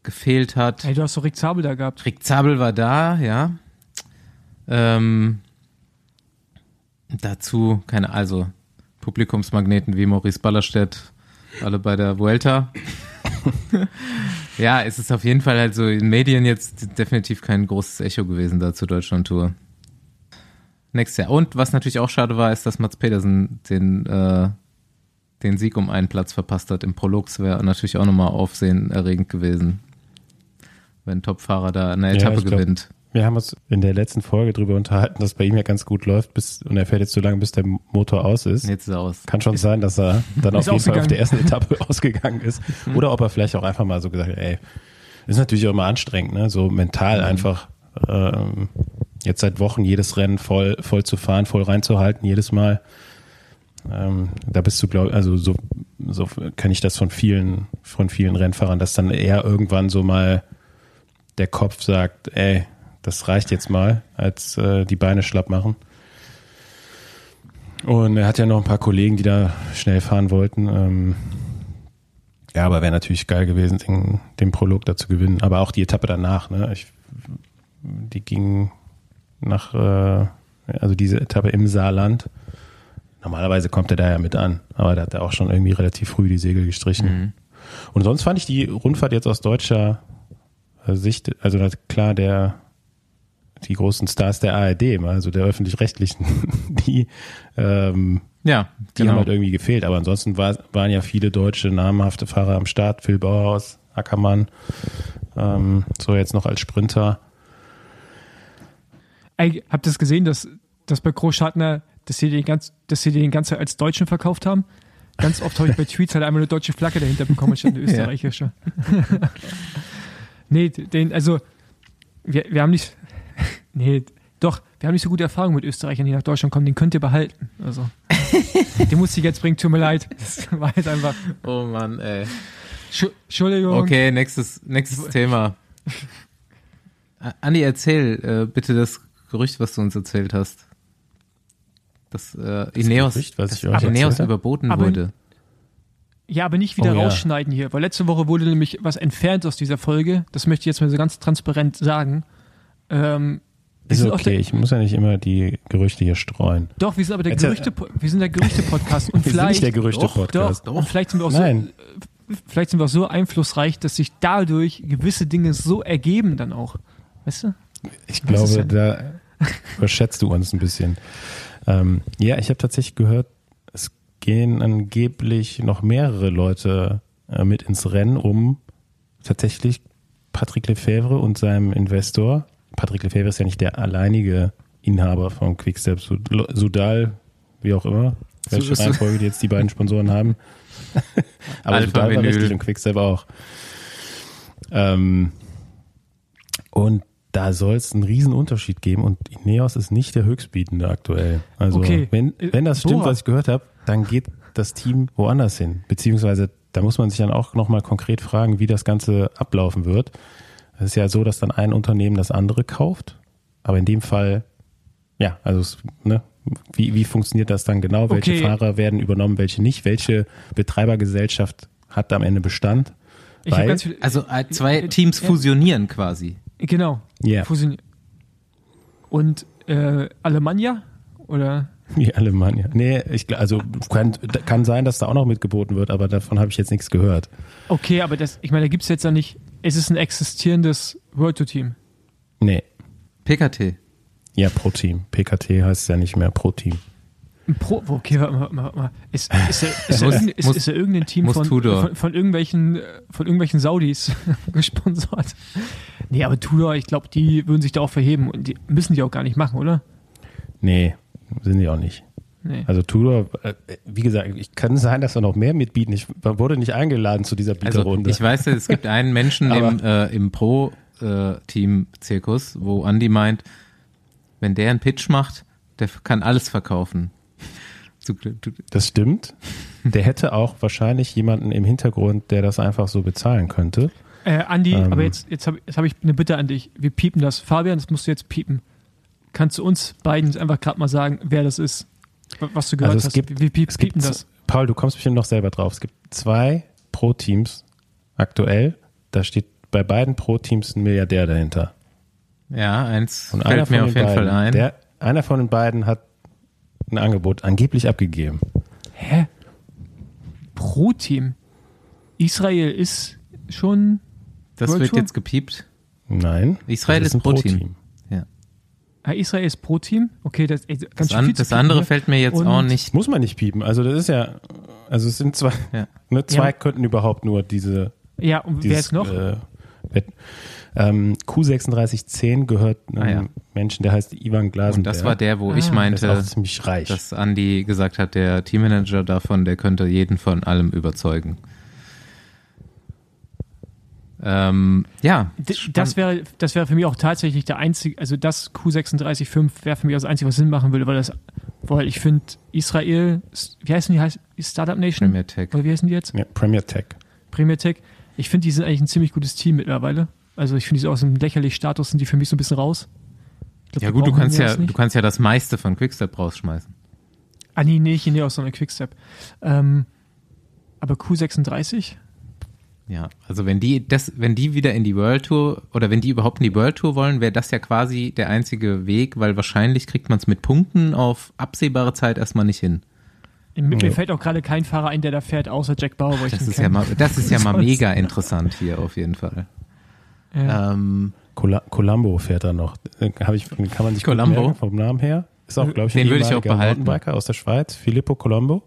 gefehlt hat. Ey, du hast doch Rick Zabel da gehabt. Rick Zabel war da, ja. Ähm, dazu keine, also Publikumsmagneten wie Maurice Ballerstedt, alle bei der Vuelta. ja, es ist auf jeden Fall halt so in Medien jetzt definitiv kein großes Echo gewesen da zur Deutschland-Tour. Nächstes Jahr. Und was natürlich auch schade war, ist, dass Mats Pedersen den, äh, den Sieg um einen Platz verpasst hat im Prolux. Wäre natürlich auch nochmal aufsehenerregend gewesen, wenn ein Topfahrer da eine Ja, Etappe glaub- gewinnt. Wir haben uns in der letzten Folge drüber unterhalten, dass bei ihm ja ganz gut läuft, bis, und er fährt jetzt so lange, bis der Motor aus ist. Jetzt ist er aus. Kann schon sein, dass er dann auf jeden Fall auf der ersten Etappe ausgegangen ist. Oder ob er vielleicht auch einfach mal so gesagt hat, ey, ist natürlich auch immer anstrengend, ne? So mental einfach ähm, jetzt seit Wochen jedes Rennen voll, voll zu fahren, voll reinzuhalten, jedes Mal. Ähm, da bist du, glaube also so, so kenne ich das von vielen, von vielen Rennfahrern, dass dann eher irgendwann so mal der Kopf sagt, ey, das reicht jetzt mal, als äh, die Beine schlapp machen. Und er hat ja noch ein paar Kollegen, die da schnell fahren wollten. Ähm, ja, aber wäre natürlich geil gewesen, den, den Prolog da zu gewinnen. Aber auch die Etappe danach, ne? Ich, die ging nach, äh, also diese Etappe im Saarland. Normalerweise kommt er da ja mit an, aber da hat er auch schon irgendwie relativ früh die Segel gestrichen. Mhm. Und sonst fand ich die Rundfahrt jetzt aus deutscher äh, Sicht, also das, klar, der die großen Stars der ARD, also der öffentlich-rechtlichen, die, ähm, Ja, die genau. haben halt irgendwie gefehlt. Aber ansonsten war, waren ja viele deutsche namhafte Fahrer am Start. Phil Bauhaus, Ackermann, ähm, so jetzt noch als Sprinter. Habt ihr das gesehen, dass, dass bei Großschartner, dass sie den ganz, dass sie den ganze als Deutschen verkauft haben? Ganz oft habe ich bei Tweets halt einmal eine deutsche Flagge dahinter bekommen, statt eine österreichische. nee, den, also, wir, wir haben nicht, nee, doch, wir haben nicht so gute Erfahrungen mit Österreichern, die nach Deutschland kommen, den könnt ihr behalten. Also, den musste ich jetzt bringen, tut mir leid. Das war jetzt einfach, Oh Mann, ey. Schu- Entschuldigung. Okay, nächstes, nächstes Thema. Andi, erzähl äh, bitte das Gerücht, was du uns erzählt hast. Dass äh, Ineos, Gerücht, was dass ich euch Ineos überboten Aber- wurde. Ja, aber nicht wieder Oh ja. rausschneiden hier, weil letzte Woche wurde nämlich was entfernt aus dieser Folge. Das möchte ich jetzt mal so ganz transparent sagen. Ähm, Ist okay, ich muss ja nicht immer die Gerüchte hier streuen. doch, wir sind aber der Gerüchte, wir sind der Gerüchte-Podcast und Wir sind nicht vielleicht, der Gerüchte-Podcast. doch, und vielleicht sind wir auch Nein. so, vielleicht sind wir auch so einflussreich, dass sich dadurch gewisse Dinge so ergeben dann auch. Weißt du? Ich glaube, da überschätzt du uns ein bisschen. Ähm, ja, ich habe tatsächlich gehört, es gehen angeblich noch mehrere Leute äh, mit ins Rennen, um tatsächlich Patrick Lefebvre und seinem Investor, Patrick Lefebvre ist ja nicht der alleinige Inhaber von Quickstep, Sud- Sudal, wie auch immer, welche Su- Reihenfolge die jetzt die beiden Sponsoren haben. Aber Alpha Sudal war Vinyl. richtig und Quickstep auch. Ähm, und da soll es einen riesen Unterschied geben und Ineos ist nicht der Höchstbietende aktuell. Also Okay. wenn, wenn das stimmt, Bora. was ich gehört habe, dann geht das Team woanders hin. Beziehungsweise da muss man sich dann auch nochmal konkret fragen, wie das Ganze ablaufen wird. Es ist ja so, dass dann ein Unternehmen das andere kauft. Aber in dem Fall, ja, also es, ne, wie, wie funktioniert das dann genau? Welche Okay. Fahrer werden übernommen, welche nicht? Welche Betreibergesellschaft hat am Ende Bestand? Weil- ganz viel, Also äh, zwei Teams fusionieren quasi. Genau, Ja, fusioniert. Und äh, Alemannia oder wie Alemannia. Nee, ich, also kann, kann sein, dass da auch noch mitgeboten wird, aber davon habe ich jetzt nichts gehört. okay, aber das, ich meine, da gibt es jetzt ja nicht, es ist ein existierendes World Tour Team. Nee, PKT. ja, Pro Team. PKT heißt ja nicht mehr Pro Team. Ein Pro, okay, warte mal, warte mal, mal. Ist, ist, da, ist, da Muss- irgendein, ist, muss- ist da irgendein Team von, von, von, irgendwelchen, äh, von irgendwelchen Saudis gesponsert? Nee, aber Tudor, ich glaube, die würden sich da auch verheben und die müssen die auch gar nicht machen, oder? Nee, sind die auch nicht. Nee. Also Tudor, äh, wie gesagt, ich kann sein, dass wir noch mehr mitbieten. Ich wurde nicht eingeladen zu dieser Also Bieterrunde. ich weiß, es gibt einen Menschen im, äh, im Pro-Team-Zirkus, wo Andy meint, wenn der einen Pitch macht, der kann alles verkaufen. Das stimmt. Der hätte auch wahrscheinlich jemanden im Hintergrund, der das einfach so bezahlen könnte. Äh, Andi, Ähm. aber jetzt, jetzt habe hab ich eine Bitte an dich. Wir piepen das. Fabian, das musst du jetzt piepen. Kannst du uns beiden einfach gerade mal sagen, wer das ist? Was du gehört Also es hast. gibt- wir piep, Es gibt, piepen das. Paul, du kommst bestimmt noch selber drauf. Es gibt zwei Pro-Teams aktuell. Da steht bei beiden Pro-Teams ein Milliardär dahinter. Ja, eins Und einer fällt mir von auf den jeden beiden, Fall ein. Der, einer von den beiden hat ein Angebot angeblich abgegeben. Hä? Pro-Team. Israel ist schon. das World wird Tour? jetzt gepiept. Nein. Israel das ist ein Pro-Team. Ah, Israel ist Pro-Team? Okay, das, ey, ganz Das, an, das andere ne? fällt mir jetzt auch nicht. Muss man nicht piepen. Also das ist ja, also es sind zwei, Ja. ne, zwei Ja. könnten überhaupt nur diese, Ja, und wer dieses, ist noch? Äh, ähm, Q3610 gehört einem Ah, ja. Menschen, der heißt Ivan Glasenberg. Und das war der, wo Ah. ich Der ist meinte, auch ziemlich reich. dass Andy gesagt hat, der Teammanager davon, der könnte jeden von allem überzeugen. Ähm, ja, Das wäre, das wäre für mich auch tatsächlich der einzige, also das Q365 wäre für mich das einzige, was Sinn machen würde, weil das, weil ich finde, Israel, wie heißen die, heißt Startup Nation? Premier Tech. Oder wie heißen die jetzt? ja, Premier Tech. Premier Tech. Ich finde, die sind eigentlich ein ziemlich gutes Team mittlerweile. Also ich finde, die so aus dem lächerlichen Status sind die für mich so ein bisschen raus. Ich glaub, Ja gut, du kannst ja, du kannst ja das meiste von Quickstep rausschmeißen. Ah, nee, nee, nicht Ineos, sondern Quickstep. Ähm, aber Q36? Ja, also wenn die das, wenn die wieder in die World Tour oder wenn die überhaupt in die World Tour wollen, wäre das ja quasi der einzige Weg, weil wahrscheinlich kriegt man es mit Punkten auf absehbare Zeit erstmal nicht hin. Mir, mir Ja. fällt auch gerade kein Fahrer ein, der da fährt, außer Jack Bauer, wo ich Das ist ja mal, das ist ja mal mega interessant hier auf jeden Fall. Ja. Ähm, Col Colombo fährt da noch. Äh, Hab ich, kann man sich merken vom Namen her. Ist auch, glaube ich, Den ein würde ich auch behalten. Mountainbiker aus der Schweiz, Filippo Colombo.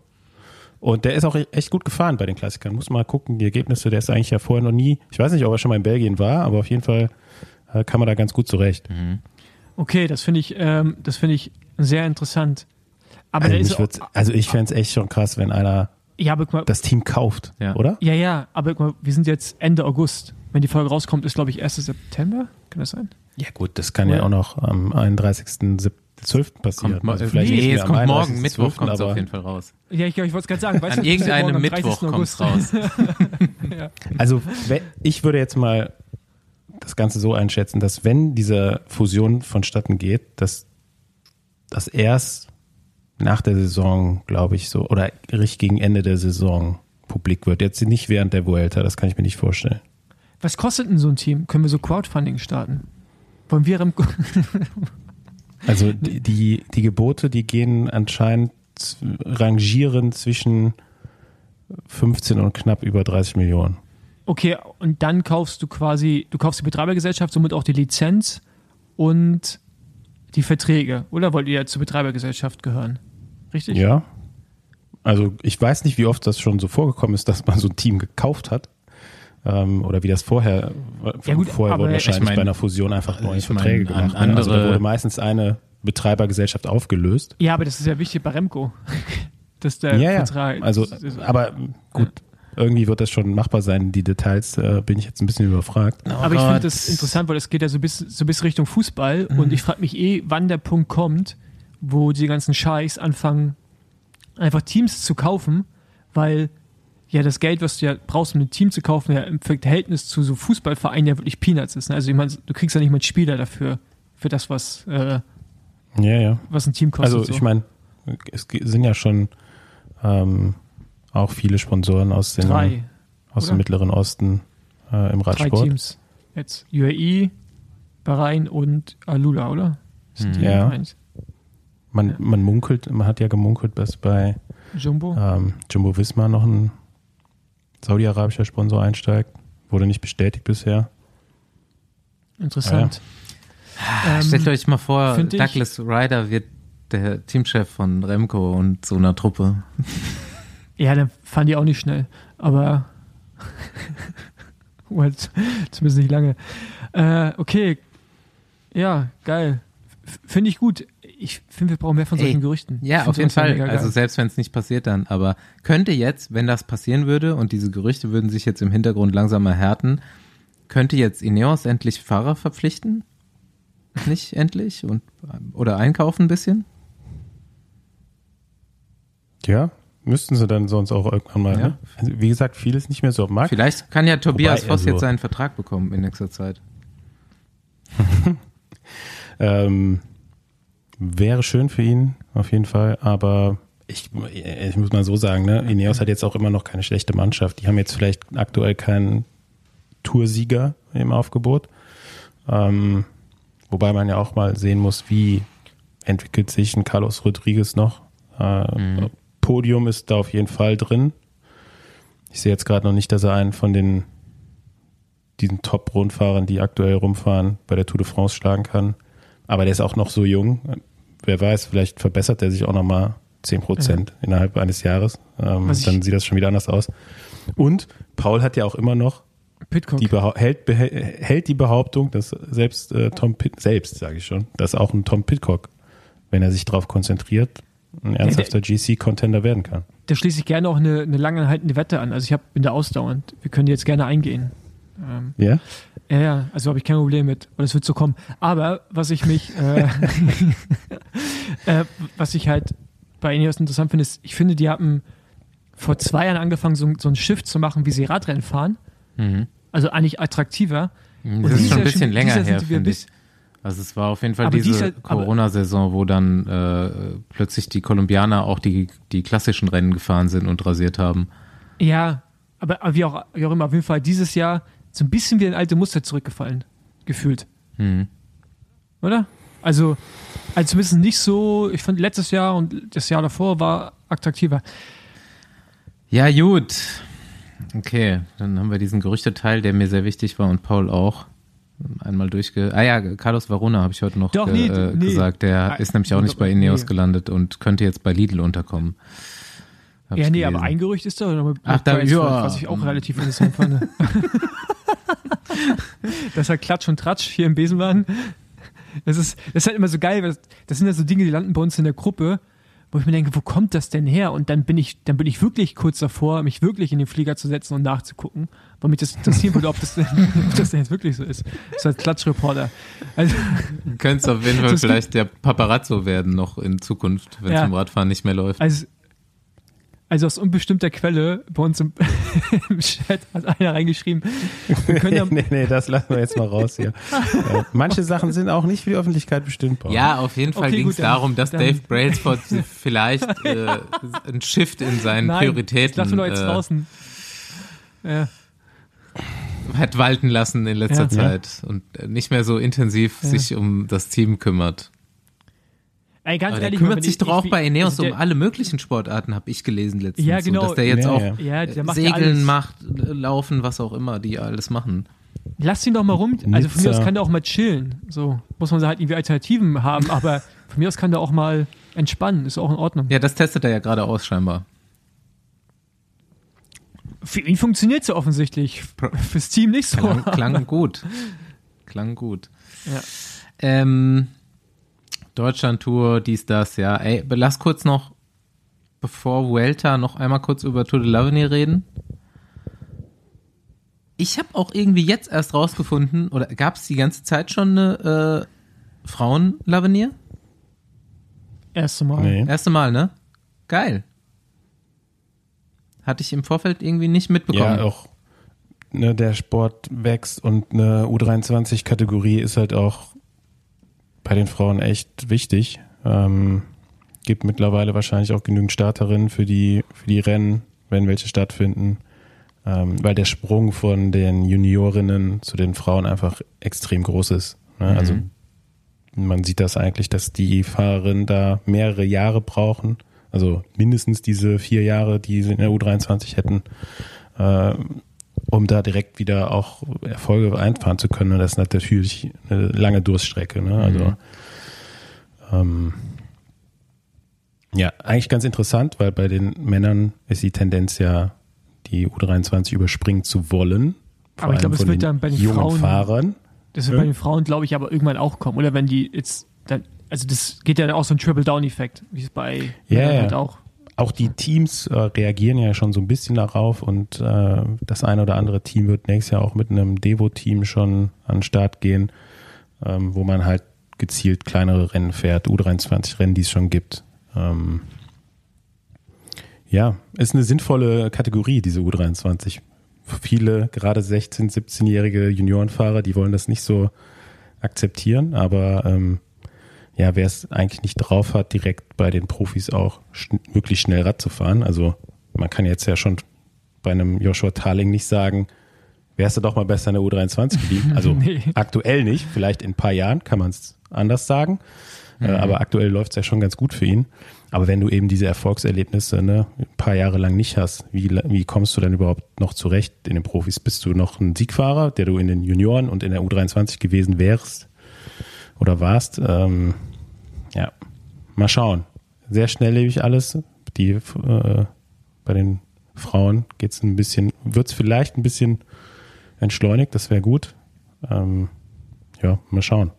Und der ist auch echt gut gefahren bei den Klassikern. Muss mal gucken, die Ergebnisse. Der ist eigentlich ja vorher noch nie, ich weiß nicht, ob er schon mal in Belgien war, aber auf jeden Fall äh, kam er da ganz gut zurecht. Okay, das finde ich, ähm, das finde ich sehr interessant. Aber Also, ist würd's- also ich fände es echt schon krass, wenn einer ja, mal, das Team kauft, Ja. oder? ja, ja, aber guck mal, wir sind jetzt Ende August. Wenn die Folge rauskommt, ist glaube ich 1. September. Kann das sein? Ja gut, das kann ja Ja. auch noch am 31.12. passieren. kommt, Also vielleicht nee, es kommt morgen, 31.12., Mittwoch kommt es auf jeden Fall raus. Ja, ich, ich wollte es gerade sagen. Weißt An irgendeinem Mittwoch 30. kommt es raus. Also ich würde jetzt mal das Ganze so einschätzen, dass wenn diese Fusion vonstatten geht, dass das erst nach der Saison, glaube ich, so, oder richtig gegen Ende der Saison publik wird. Jetzt nicht während der Vuelta, das kann ich mir nicht vorstellen. Was kostet denn so ein Team? Können wir so Crowdfunding starten? Wollen wir Remco? Also die, die, die Gebote, die gehen anscheinend rangieren zwischen 15 und knapp über 30 Millionen. Okay, und dann kaufst du quasi, du kaufst die Betreibergesellschaft, somit auch die Lizenz und die Verträge, oder wollt ihr ja zur Betreibergesellschaft gehören? Richtig? Ja. Also ich weiß nicht, wie oft das schon so vorgekommen ist, dass man so ein Team gekauft hat. Ähm, oder wie das vorher, Ja gut, vorher ich wahrscheinlich mein- bei einer Fusion einfach neue ich mein, Verträge an gemacht. ne? also da andere- wurde meistens eine Betreibergesellschaft aufgelöst. Ja, aber das ist ja wichtig bei Remco. dass der ja, ja. Vertrag. Also, das ist- aber gut, irgendwie wird das schon machbar sein. Die Details äh, bin ich jetzt ein bisschen überfragt. aber ich finde das interessant, weil es geht ja so bis, so bis Richtung Fußball Mhm. und ich frage mich eh, wann der Punkt kommt, wo die ganzen Scheichs anfangen, einfach Teams zu kaufen weil ja das Geld, was du ja brauchst, um ein Team zu kaufen, ja im Verhältnis zu so Fußballvereinen ja wirklich Peanuts ist. Ne? Also ich meine, du kriegst ja nicht mal einen Spieler dafür, für das, was, äh, Ja, ja. was ein Team kostet. Also so. ich meine, es sind ja schon ähm, auch viele Sponsoren aus, den, drei, aus oder? dem Mittleren Osten äh, im drei Radsport. Teams. Jetzt UAE, Bahrain und Alula, oder? Die Ja. eins. Man, man munkelt, man hat ja gemunkelt, dass bei Jumbo. ähm, Jumbo Visma noch ein saudi-arabischer Sponsor einsteigt. Wurde nicht bestätigt bisher. Interessant. Ähm, Stellt euch mal vor, ich- Douglas Ryder wird der Teamchef von Remco und so einer Truppe. Ja, dann fahren die auch nicht schnell. Aber well, zumindest nicht lange. Äh, okay. Ja, geil. Finde ich gut. Ich finde, wir brauchen mehr von solchen Ey, Gerüchten. Ja, auf jeden Fall. Also selbst wenn es nicht passiert dann. Aber könnte jetzt, wenn das passieren würde und diese Gerüchte würden sich jetzt im Hintergrund langsam erhärten, könnte jetzt Ineos endlich Fahrer verpflichten? Nicht endlich? Und, oder einkaufen ein bisschen? Ja, müssten sie dann sonst auch irgendwann mal. Ja. Ne? Also, Wie gesagt, vieles nicht mehr so auf dem Markt. Vielleicht kann ja Tobias Wobei, Voss also- jetzt seinen Vertrag bekommen in nächster Zeit. Ähm, wäre schön für ihn, auf jeden Fall, aber ich, ich muss mal so sagen, ne, Ineos hat jetzt auch immer noch keine schlechte Mannschaft. Die haben jetzt vielleicht aktuell keinen Toursieger im Aufgebot. Ähm, wobei man ja auch mal sehen muss, wie entwickelt sich ein Carlos Rodriguez noch. Äh, Podium ist da auf jeden Fall drin. Ich sehe jetzt gerade noch nicht, dass er einen von den diesen Top-Rundfahrern, die aktuell rumfahren, bei der Tour de France schlagen kann. Aber der ist auch noch so jung. Wer weiß, vielleicht verbessert er sich auch noch mal 10 Prozent innerhalb eines Jahres. Ähm, dann sieht das schon wieder anders aus. Und Paul hat ja auch immer noch Pitcock. die hält, hält die Behauptung, dass selbst äh, Tom Pitt, selbst sage ich schon, dass auch ein Tom Pitcock, wenn er sich darauf konzentriert, ein ernsthafter GC-Contender werden kann. da schließe ich gerne auch eine, eine langanhaltende Wette an. Also ich hab, bin da ausdauernd. Wir können jetzt gerne eingehen. Ähm, Ja? Ja, ja, also habe ich kein Problem mit. Und es wird so kommen. Aber was ich mich, äh, äh, was ich halt bei Ineos interessant finde, ist, ich finde, die haben vor zwei Jahren angefangen, so, so ein Shift zu machen, wie sie Radrennen fahren. Mhm. Also eigentlich attraktiver. Das Und ist schon ein bisschen schon- länger her, finde ich. Also es war auf jeden Fall Aber diese aber- Corona-Saison, wo dann äh, plötzlich die Kolumbianer auch die, die klassischen Rennen gefahren sind und rasiert haben. Ja, aber, aber wie, auch, wie auch immer, auf jeden Fall dieses Jahr so ein bisschen wie ein alte Muster zurückgefallen, gefühlt. Mhm. Oder? Also, also zumindest nicht so, ich fand letztes Jahr und das Jahr davor war attraktiver. Ja, gut. Okay, dann haben wir diesen Gerüchteteil, der mir sehr wichtig war und Paul auch. Einmal durchge... Ah ja, Carlos Varona habe ich heute noch Doch, ge nee, äh, nee. gesagt. Der Ah, ist nämlich auch nicht bei nee. Ineos gelandet und könnte jetzt bei Lidl unterkommen. Hab ja, nee, gelesen. aber ein Gerücht ist da. Ach, da- ja. Was ich auch relativ interessant fand. Dass er Klatsch und Tratsch hier im Besenwagen. Das ist, das ist halt immer so geil. weil Das, das sind ja so Dinge, die landen bei uns in der Gruppe, wo ich mir denke, wo kommt das denn her? Und dann bin ich, dann bin ich wirklich kurz davor, mich wirklich in den Flieger zu setzen und nachzugucken, weil mich das interessieren würde, ob das, denn, ob das denn jetzt wirklich so ist. So als Klatschreporter. Also, Du könntest auf jeden Fall Das vielleicht der Paparazzo werden noch in Zukunft, wenn es Ja. im Radfahren nicht mehr läuft. Also, also aus unbestimmter Quelle bei uns im, im Chat hat einer reingeschrieben, wir können ja, nee, nee, das lassen wir jetzt mal raus hier. äh, manche Sachen sind auch nicht für die Öffentlichkeit bestimmt, Paul. Ja, auf jeden Fall Okay, ging es darum, dass dann- Dave Brailsford vielleicht äh, ein Shift in seinen nein, Prioritäten das wir jetzt äh, draußen. Ja, hat walten lassen in letzter Ja. Zeit und nicht mehr so intensiv Ja. sich um das Team kümmert. Ey, ganz Aber der ehrlich, kümmert wenn sich ich- doch auch ich- bei Ineos also der, um alle möglichen Sportarten, habe ich gelesen letztens. Ja, genau. So, dass der jetzt Ja, auch ja. Ja, der macht Segeln macht, äh, Laufen, was auch immer, die alles machen. Lass ihn doch mal rum. Also von mir aus kann der auch mal chillen. So muss man halt irgendwie Alternativen haben, aber von mir aus kann der auch mal entspannen. Ist auch in Ordnung. Ja, das testet er ja gerade aus scheinbar. Für ihn funktioniert es ja offensichtlich. Fürs Team nicht so. Klang, klang gut. Klang gut. Ja. Ähm, Deutschland-Tour, dies, das, ja. Ey, lass kurz noch, bevor Vuelta, noch einmal kurz über Tour de l'Avenir reden. Ich habe auch irgendwie jetzt erst rausgefunden, oder gab es die ganze Zeit schon eine äh, Frauen-L'Avenir? Erste Mal. Nee. Erste Mal, ne? Geil. Hatte ich im Vorfeld irgendwie nicht mitbekommen. Ja, auch ne, der Sport wächst und eine U23-Kategorie ist halt auch bei den Frauen echt wichtig. Ähm, gibt mittlerweile wahrscheinlich auch genügend Starterinnen für die, für die Rennen, wenn welche stattfinden. Ähm, weil der Sprung von den Juniorinnen zu den Frauen einfach extrem groß ist. Ne? Mhm. Also man sieht das eigentlich, dass die Fahrerinnen da mehrere Jahre brauchen. Also mindestens diese vier Jahre, die sie in der U23 hätten, äh, um da direkt wieder auch Erfolge einfahren zu können. Und das ist natürlich eine lange Durststrecke. Ne? Also Mhm. ähm, ja, eigentlich ganz interessant, weil bei den Männern ist die Tendenz ja, die U23 überspringen zu wollen. Aber ich glaube, es wird dann bei den jungen Frauen- Fahrern. Das wird Ja. bei den Frauen, glaube ich, aber irgendwann auch kommen. Oder wenn die jetzt dann, also das geht ja dann auch so ein Triple-Down-Effekt, wie es bei Ja, Männern halt auch. Auch die Teams äh, reagieren ja schon so ein bisschen darauf und äh, das eine oder andere Team wird nächstes Jahr auch mit einem Devo-Team schon an den Start gehen, ähm, wo man halt gezielt kleinere Rennen fährt, U23-Rennen, die es schon gibt. Ähm, ja, ist eine sinnvolle Kategorie, diese U23. Viele, gerade 16-, 17-jährige Juniorenfahrer, die wollen das nicht so akzeptieren, aber ähm, ja, wer es eigentlich nicht drauf hat, direkt bei den Profis auch schn wirklich schnell Rad zu fahren. Also man kann jetzt ja schon bei einem Joshua Tarling nicht sagen, wärst du doch mal besser in der U23 geblieben. Also Nee. aktuell nicht, vielleicht in ein paar Jahren kann man es anders sagen. Äh, aber aktuell läuft es ja schon ganz gut für ihn. Aber wenn du eben diese Erfolgserlebnisse ne, ein paar Jahre lang nicht hast, wie, wie kommst du denn überhaupt noch zurecht in den Profis? Bist du noch ein Siegfahrer, der du in den Junioren und in der U23 gewesen wärst oder warst? Ähm, ja, mal schauen. Sehr schnelllebig alles. Die, äh, bei den Frauen geht's ein bisschen, wird's vielleicht ein bisschen entschleunigt, das wäre gut. Ähm, ja, mal schauen.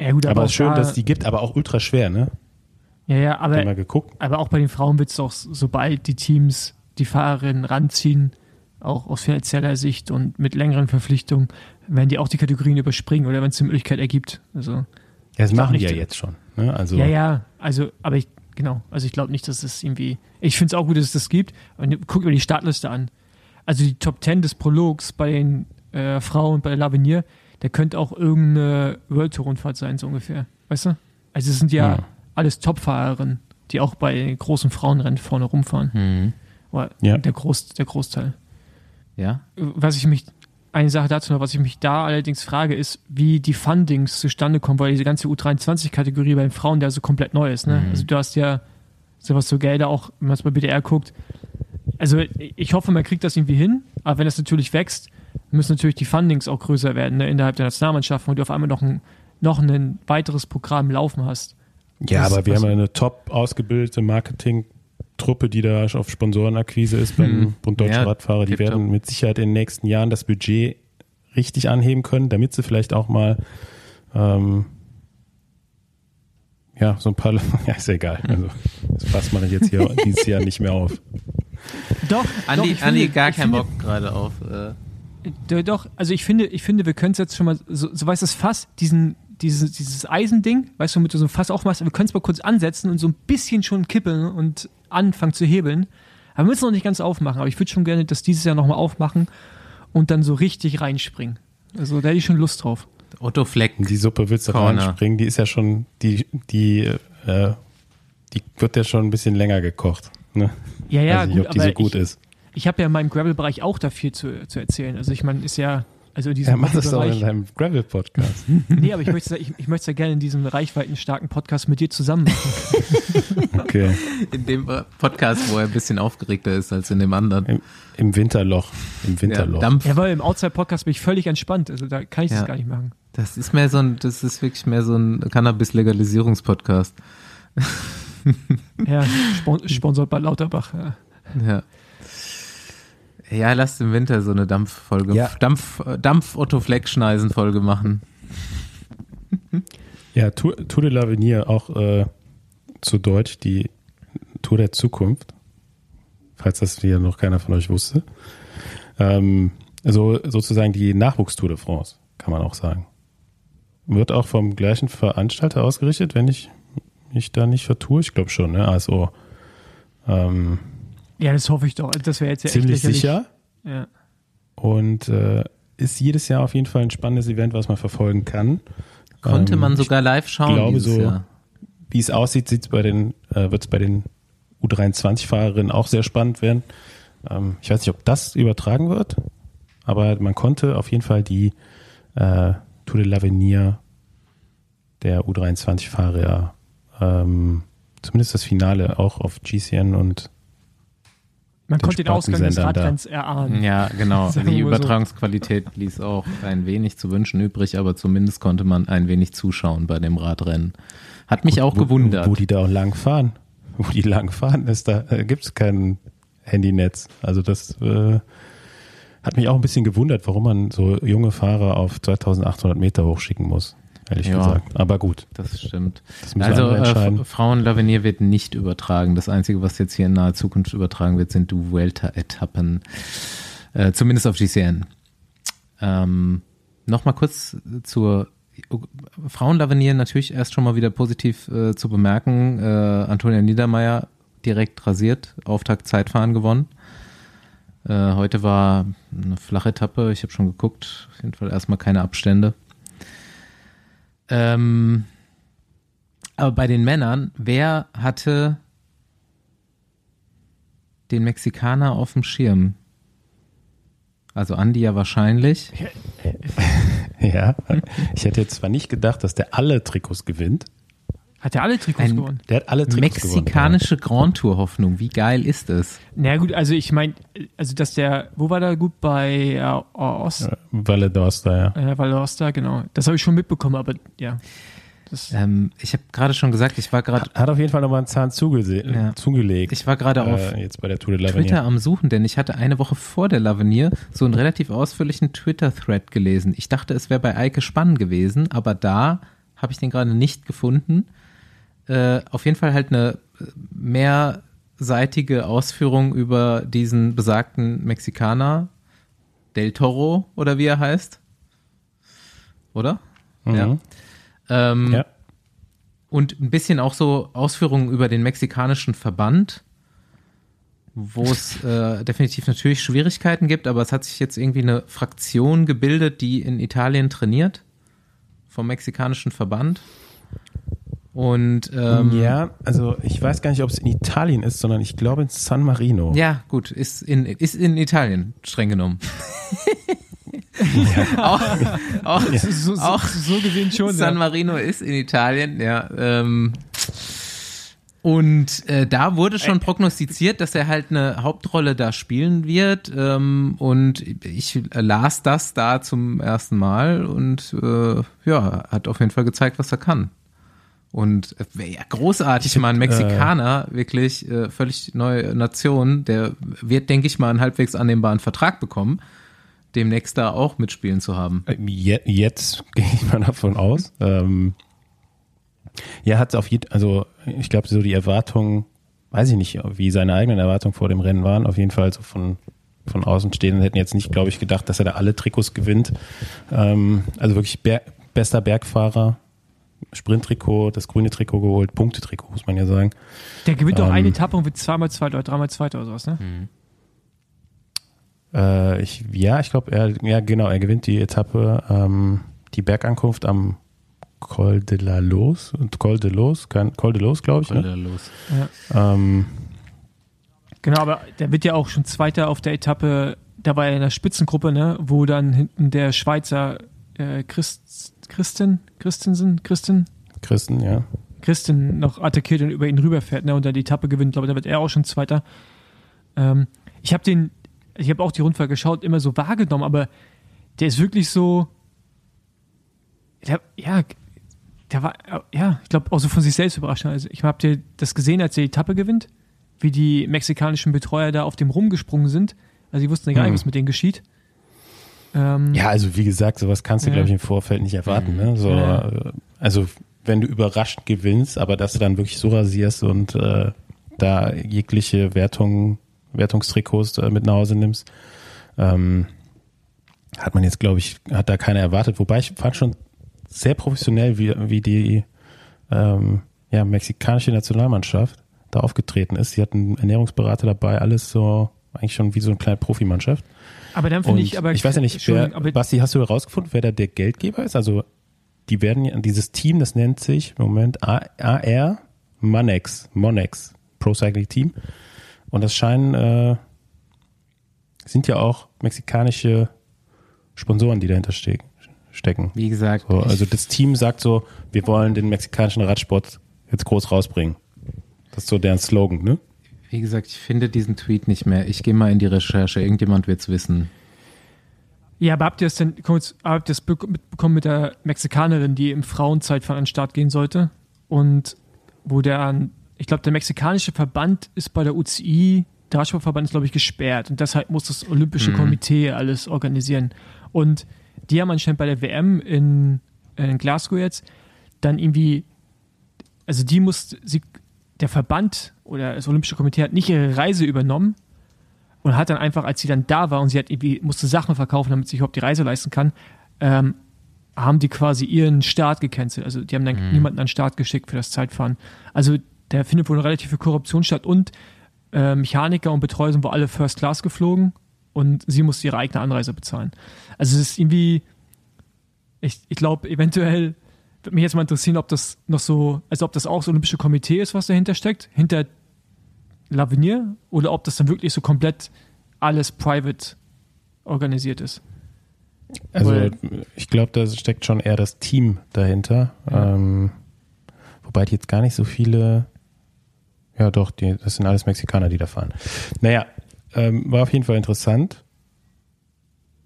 Ja, gut, Aber, aber, es ist schön, da, dass es die gibt, aber auch ultra schwer, ne? Ja, ja, aber, aber auch bei den Frauen wird es doch, sobald die Teams die Fahrerinnen ranziehen, auch aus finanzieller Sicht und mit längeren Verpflichtungen, werden die auch die Kategorien überspringen oder wenn es die Möglichkeit ergibt. Also, Ja, das machen die ja jetzt schon. Ne? Also, ja, ja, also, aber ich, genau, also ich glaube nicht, dass es irgendwie, ich finde es auch gut, dass es das gibt. Und guck mir die Startliste an. Also die Top 10 des Prologs bei den äh, Frauen, bei der Lavinier, der könnte auch irgendeine World Tour Rundfahrt sein, so ungefähr. Weißt du? Also es sind ja Ja. alles Top-Fahrerinnen, die auch bei großen Frauenrennen vorne rumfahren. Mhm. Oder Ja. der, Groß, der Großteil. Ja. Was ich mich, eine Sache dazu noch, was ich mich da allerdings frage, ist, wie die Fundings zustande kommen, weil diese ganze U23-Kategorie bei den Frauen ja so komplett neu ist. Ne? Mhm. Also du hast ja sowas so Gelder auch, wenn man es bei BDR guckt. Also ich hoffe, man kriegt das irgendwie hin, aber wenn das natürlich wächst, müssen natürlich die Fundings auch größer werden ne, innerhalb der Nationalmannschaften, wo du auf einmal noch ein, noch ein weiteres Programm laufen hast. ja Was- aber wir haben ja eine top ausgebildete Marketing-Truppe, die da auf Sponsorenakquise ist beim Hm. Bund Deutscher Ja, Radfahrer. Die werden mit Sicherheit in den nächsten Jahren das Budget richtig anheben können, damit sie vielleicht auch mal ähm, ja, so ein paar, ja, ist ja egal. Also, das passt man jetzt hier dieses Jahr nicht mehr auf. Doch, doch Andi, ich Andi finde- gar keinen Bock gerade auf. Äh, D- Doch, also ich finde, ich finde, wir können es jetzt schon mal, so, so weißt du, das Fass, diesen, dieses, dieses Eisending, weißt du, du so ein Fass aufmachst, wir können es mal kurz ansetzen und so ein bisschen schon kippeln und anfangen zu hebeln. Aber wir müssen noch nicht ganz aufmachen, aber ich würde schon gerne das dieses Jahr nochmal aufmachen und dann so richtig reinspringen. Also da hätte ich schon Lust drauf. Otto Fleck. Die Suppe willst du Corner. reinspringen, die ist ja schon, die, die, äh, die wird ja schon ein bisschen länger gekocht. Ne? Ja, ja, Weiß nicht, gut, ob die so gut ich, ist. ich habe ja in meinem Gravel-Bereich auch da viel zu, zu erzählen. Also ich meine, ist ja, also in Ja, diesem mach das doch in deinem Gravel-Podcast. nee, aber ich möchte ich, ich möchte ja gerne in diesem reichweitenstarken Podcast mit dir zusammen machen. Okay. In dem Podcast, wo er ein bisschen aufgeregter ist als in dem anderen. Im, Im Winterloch. Im Ja, Winterloch. Dampf. Ja, weil im Outside-Podcast bin ich völlig entspannt. Also da kann ich das Ja. gar nicht machen. Das ist mehr so ein, das ist wirklich mehr so ein Cannabis-Legalisierungspodcast. Ja, spon sponsort bei Lauterbach. Ja. Ja. Ja, lasst im Winter so eine Dampffolge, Ja. Dampf, Dampf Otto Fleck Schneisen Folge machen. Ja, Tour, Tour de l'Avenir, auch äh, zu Deutsch, die Tour der Zukunft, falls das hier noch keiner von euch wusste. Ähm, also sozusagen die Nachwuchstour de France, kann man auch sagen. Wird auch vom gleichen Veranstalter ausgerichtet, wenn ich mich da nicht vertue. Ich glaube schon, ne? Also, ähm, Ja, das hoffe ich doch. Das wäre jetzt ja ziemlich sicher Ja. und äh, ist jedes Jahr auf jeden Fall ein spannendes Event, was man verfolgen kann. Konnte Ähm, man sogar live schauen glaube dieses so- Jahr. Wie es aussieht, sieht's bei den, äh, wird es bei den U23-Fahrerinnen auch sehr spannend werden. Ähm, ich weiß nicht, ob das übertragen wird, aber man konnte auf jeden Fall die äh, Tour de l'Avenir der U23-Fahrer, ähm, zumindest das Finale auch auf GCN und Man Den konnte den Ausgang des. Radrenns erahnen. Ja, genau. Die mal so. Übertragungsqualität ließ auch ein wenig zu wünschen übrig, aber zumindest konnte man ein wenig zuschauen bei dem Radrennen. Hat mich auch wo, gewundert. Wo die da auch lang fahren. Wo die lang fahren, ist da äh, gibt's kein Handynetz. Also das äh, hat mich auch ein bisschen gewundert, warum man so junge Fahrer auf 2800 Meter hochschicken muss. Ehrlich Ja. gesagt. Aber gut, Das stimmt. das Also äh, entscheiden. Frauen Lavenier wird nicht übertragen. Das Einzige, was jetzt hier in naher Zukunft übertragen wird, sind die Vuelta-Etappen. Äh, zumindest auf GCN. Ähm, Nochmal kurz zur Frauen-Lavenier natürlich erst schon mal wieder positiv äh, zu bemerken. Äh, Antonia Niedermeyer direkt rasiert, Auftakt Zeitfahren gewonnen. Äh, heute war eine flache Etappe, ich habe schon geguckt, auf jeden Fall erstmal keine Abstände. Ähm, aber bei den Männern, wer hatte den Mexikaner auf dem Schirm? Also Andi ja wahrscheinlich. Ja, ich hätte jetzt zwar nicht gedacht, dass der alle Trikots gewinnt. Hat er alle Trikots Ein- gewonnen? Der hat alle Trikots gewonnen. Mexikanische Grand Tour Hoffnung, wie geil ist es? Na gut, also ich meine, also dass der, wo war der gut bei äh, Ost, d'Aosta, ja. äh, Valdosta, genau. Das habe ich schon mitbekommen, aber ja. Das, Ähm, ich habe gerade schon gesagt, ich war gerade Hat auf jeden Fall nochmal einen Zahn Ja. zugelegt. ich war gerade auf äh, jetzt bei der Tour de Twitter l'Avenir. am Suchen, denn ich hatte eine Woche vor der Lavenier so einen relativ ausführlichen Twitter-Thread gelesen. Ich dachte, es wäre bei Eike Spann gewesen, aber da habe ich den gerade nicht gefunden. Äh, auf jeden Fall halt eine äh, mehrseitige Ausführung über diesen besagten Mexikaner, Del Toro oder wie er heißt. Oder? Ja. Mhm. Ähm, Ja. und ein bisschen auch so Ausführungen über den mexikanischen Verband, wo es äh, definitiv natürlich Schwierigkeiten gibt, aber es hat sich jetzt irgendwie eine Fraktion gebildet, die in Italien trainiert, vom mexikanischen Verband. Und ähm, ja, also ich weiß gar nicht, ob es in Italien ist, sondern ich glaube in San Marino. ja, gut, ist in, ist in Italien, streng genommen. auch, auch, so, so, auch so gesehen schon. San ja. Marino ist in Italien, ja. Ähm, und äh, da wurde schon prognostiziert, dass er halt eine Hauptrolle da spielen wird. Ähm, und ich las das da zum ersten Mal und äh, ja, hat auf jeden Fall gezeigt, was er kann. Und es wäre ja großartig, mal ein Mexikaner, wirklich äh, völlig neue Nation, der wird, denke ich mal, einen halbwegs annehmbaren Vertrag bekommen, demnächst da auch mitspielen zu haben. Äh, Je, jetzt gehe ich mal davon aus. Ähm, ja, hat auf jeden also ich glaube, so die Erwartungen, weiß ich nicht, wie seine eigenen Erwartungen vor dem Rennen waren, auf jeden Fall so von, von Außenstehenden hätten jetzt nicht, glaube ich, gedacht, dass er da alle Trikots gewinnt. Ähm, also wirklich Ber bester Bergfahrer, Sprinttrikot, das grüne Trikot geholt, Punktetrikot, muss man ja sagen. Der gewinnt doch Ähm, eine Etappe und wird zweimal Zweiter oder dreimal Zweiter oder sowas, ne? Äh, ich, ja, ich glaube, er, ja genau, er gewinnt die Etappe, ähm, die Bergankunft am Col de la Los und Col de Los, kein, Col de Los, glaube ich. Ne? los. Ähm, Genau, aber der wird ja auch schon Zweiter auf der Etappe, da war er in der Spitzengruppe, ne, wo dann hinten der Schweizer äh, Christ, Christen, Christensen, Christen, Christen, ja. Christen noch attackiert und über ihn rüberfährt, ne, und dann die Etappe gewinnt, glaube ich, da wird er auch schon Zweiter. Ähm, ich habe den, ich habe auch die Rundfahrt geschaut, immer so wahrgenommen, aber der ist wirklich so, der, ja, der war, ja, ich glaube auch so von sich selbst überrascht. Also ich habe dir das gesehen, als er die Etappe gewinnt, wie die mexikanischen Betreuer da auf dem rumgesprungen sind. Also die wussten ja gar nicht, Mhm. was mit denen geschieht. Ähm, Ja, also wie gesagt, sowas kannst du, Ja. glaube ich, im Vorfeld nicht erwarten. Ne? So, Ja. Also wenn du überraschend gewinnst, aber dass du dann wirklich so rasierst und äh, da jegliche Wertung, Wertungstrikots äh, mit nach Hause nimmst, ähm, hat man jetzt, glaube ich, hat da keiner erwartet. Wobei ich fand schon sehr professionell, wie, wie die ähm, ja, mexikanische Nationalmannschaft da aufgetreten ist. Sie hat einen Ernährungsberater dabei, alles so eigentlich schon wie so eine kleine Profimannschaft. Aber dann finde ich, aber ich weiß ja nicht, wer, aber Basti, hast du herausgefunden, wer da der Geldgeber ist? Also die werden ja, dieses Team, das nennt sich im Moment A- AR Monex, Monex Pro Cycling Team. Und das scheinen, äh, sind ja auch mexikanische Sponsoren, die dahinter ste stecken. Wie gesagt, So, also das Team sagt so, wir wollen den mexikanischen Radsport jetzt groß rausbringen. Das ist so deren Slogan, ne? Wie gesagt, ich finde diesen Tweet nicht mehr. Ich gehe mal in die Recherche. Irgendjemand wird's wissen. Ja, aber habt ihr es denn, kurz, habt ihr es be- mitbekommen mit der Mexikanerin, die im Frauenzeitfahren an den Start gehen sollte? Und wo der, ich glaube, der mexikanische Verband ist bei der UCI, der Radsportverband ist, glaube ich, gesperrt. Und deshalb muss das Olympische Mhm. Komitee alles organisieren. Und die haben anscheinend bei der WM in, in Glasgow jetzt dann irgendwie, also die muss, sie, der Verband oder das Olympische Komitee hat nicht ihre Reise übernommen, und hat dann einfach, als sie dann da war und sie hat irgendwie, musste Sachen verkaufen, damit sie überhaupt die Reise leisten kann, ähm, haben die quasi ihren Start gecancelt. Also die haben dann niemanden an den Start geschickt für das Zeitfahren. Also da findet wohl eine relative Korruption statt und äh, Mechaniker und Betreuer sind wohl alle First Class geflogen und sie musste ihre eigene Anreise bezahlen. Also es ist irgendwie, ich, ich glaube, eventuell würde mich jetzt mal interessieren, ob das noch so, also ob das auch das Olympische Komitee ist, was dahinter steckt, hinter L'Avenir oder ob das dann wirklich so komplett alles private organisiert ist. Also Weil- ich glaube, da steckt schon eher das Team dahinter. Ja. Ähm, wobei die jetzt gar nicht so viele, ja doch, die, das sind alles Mexikaner, die da fahren. Naja, ähm, war auf jeden Fall interessant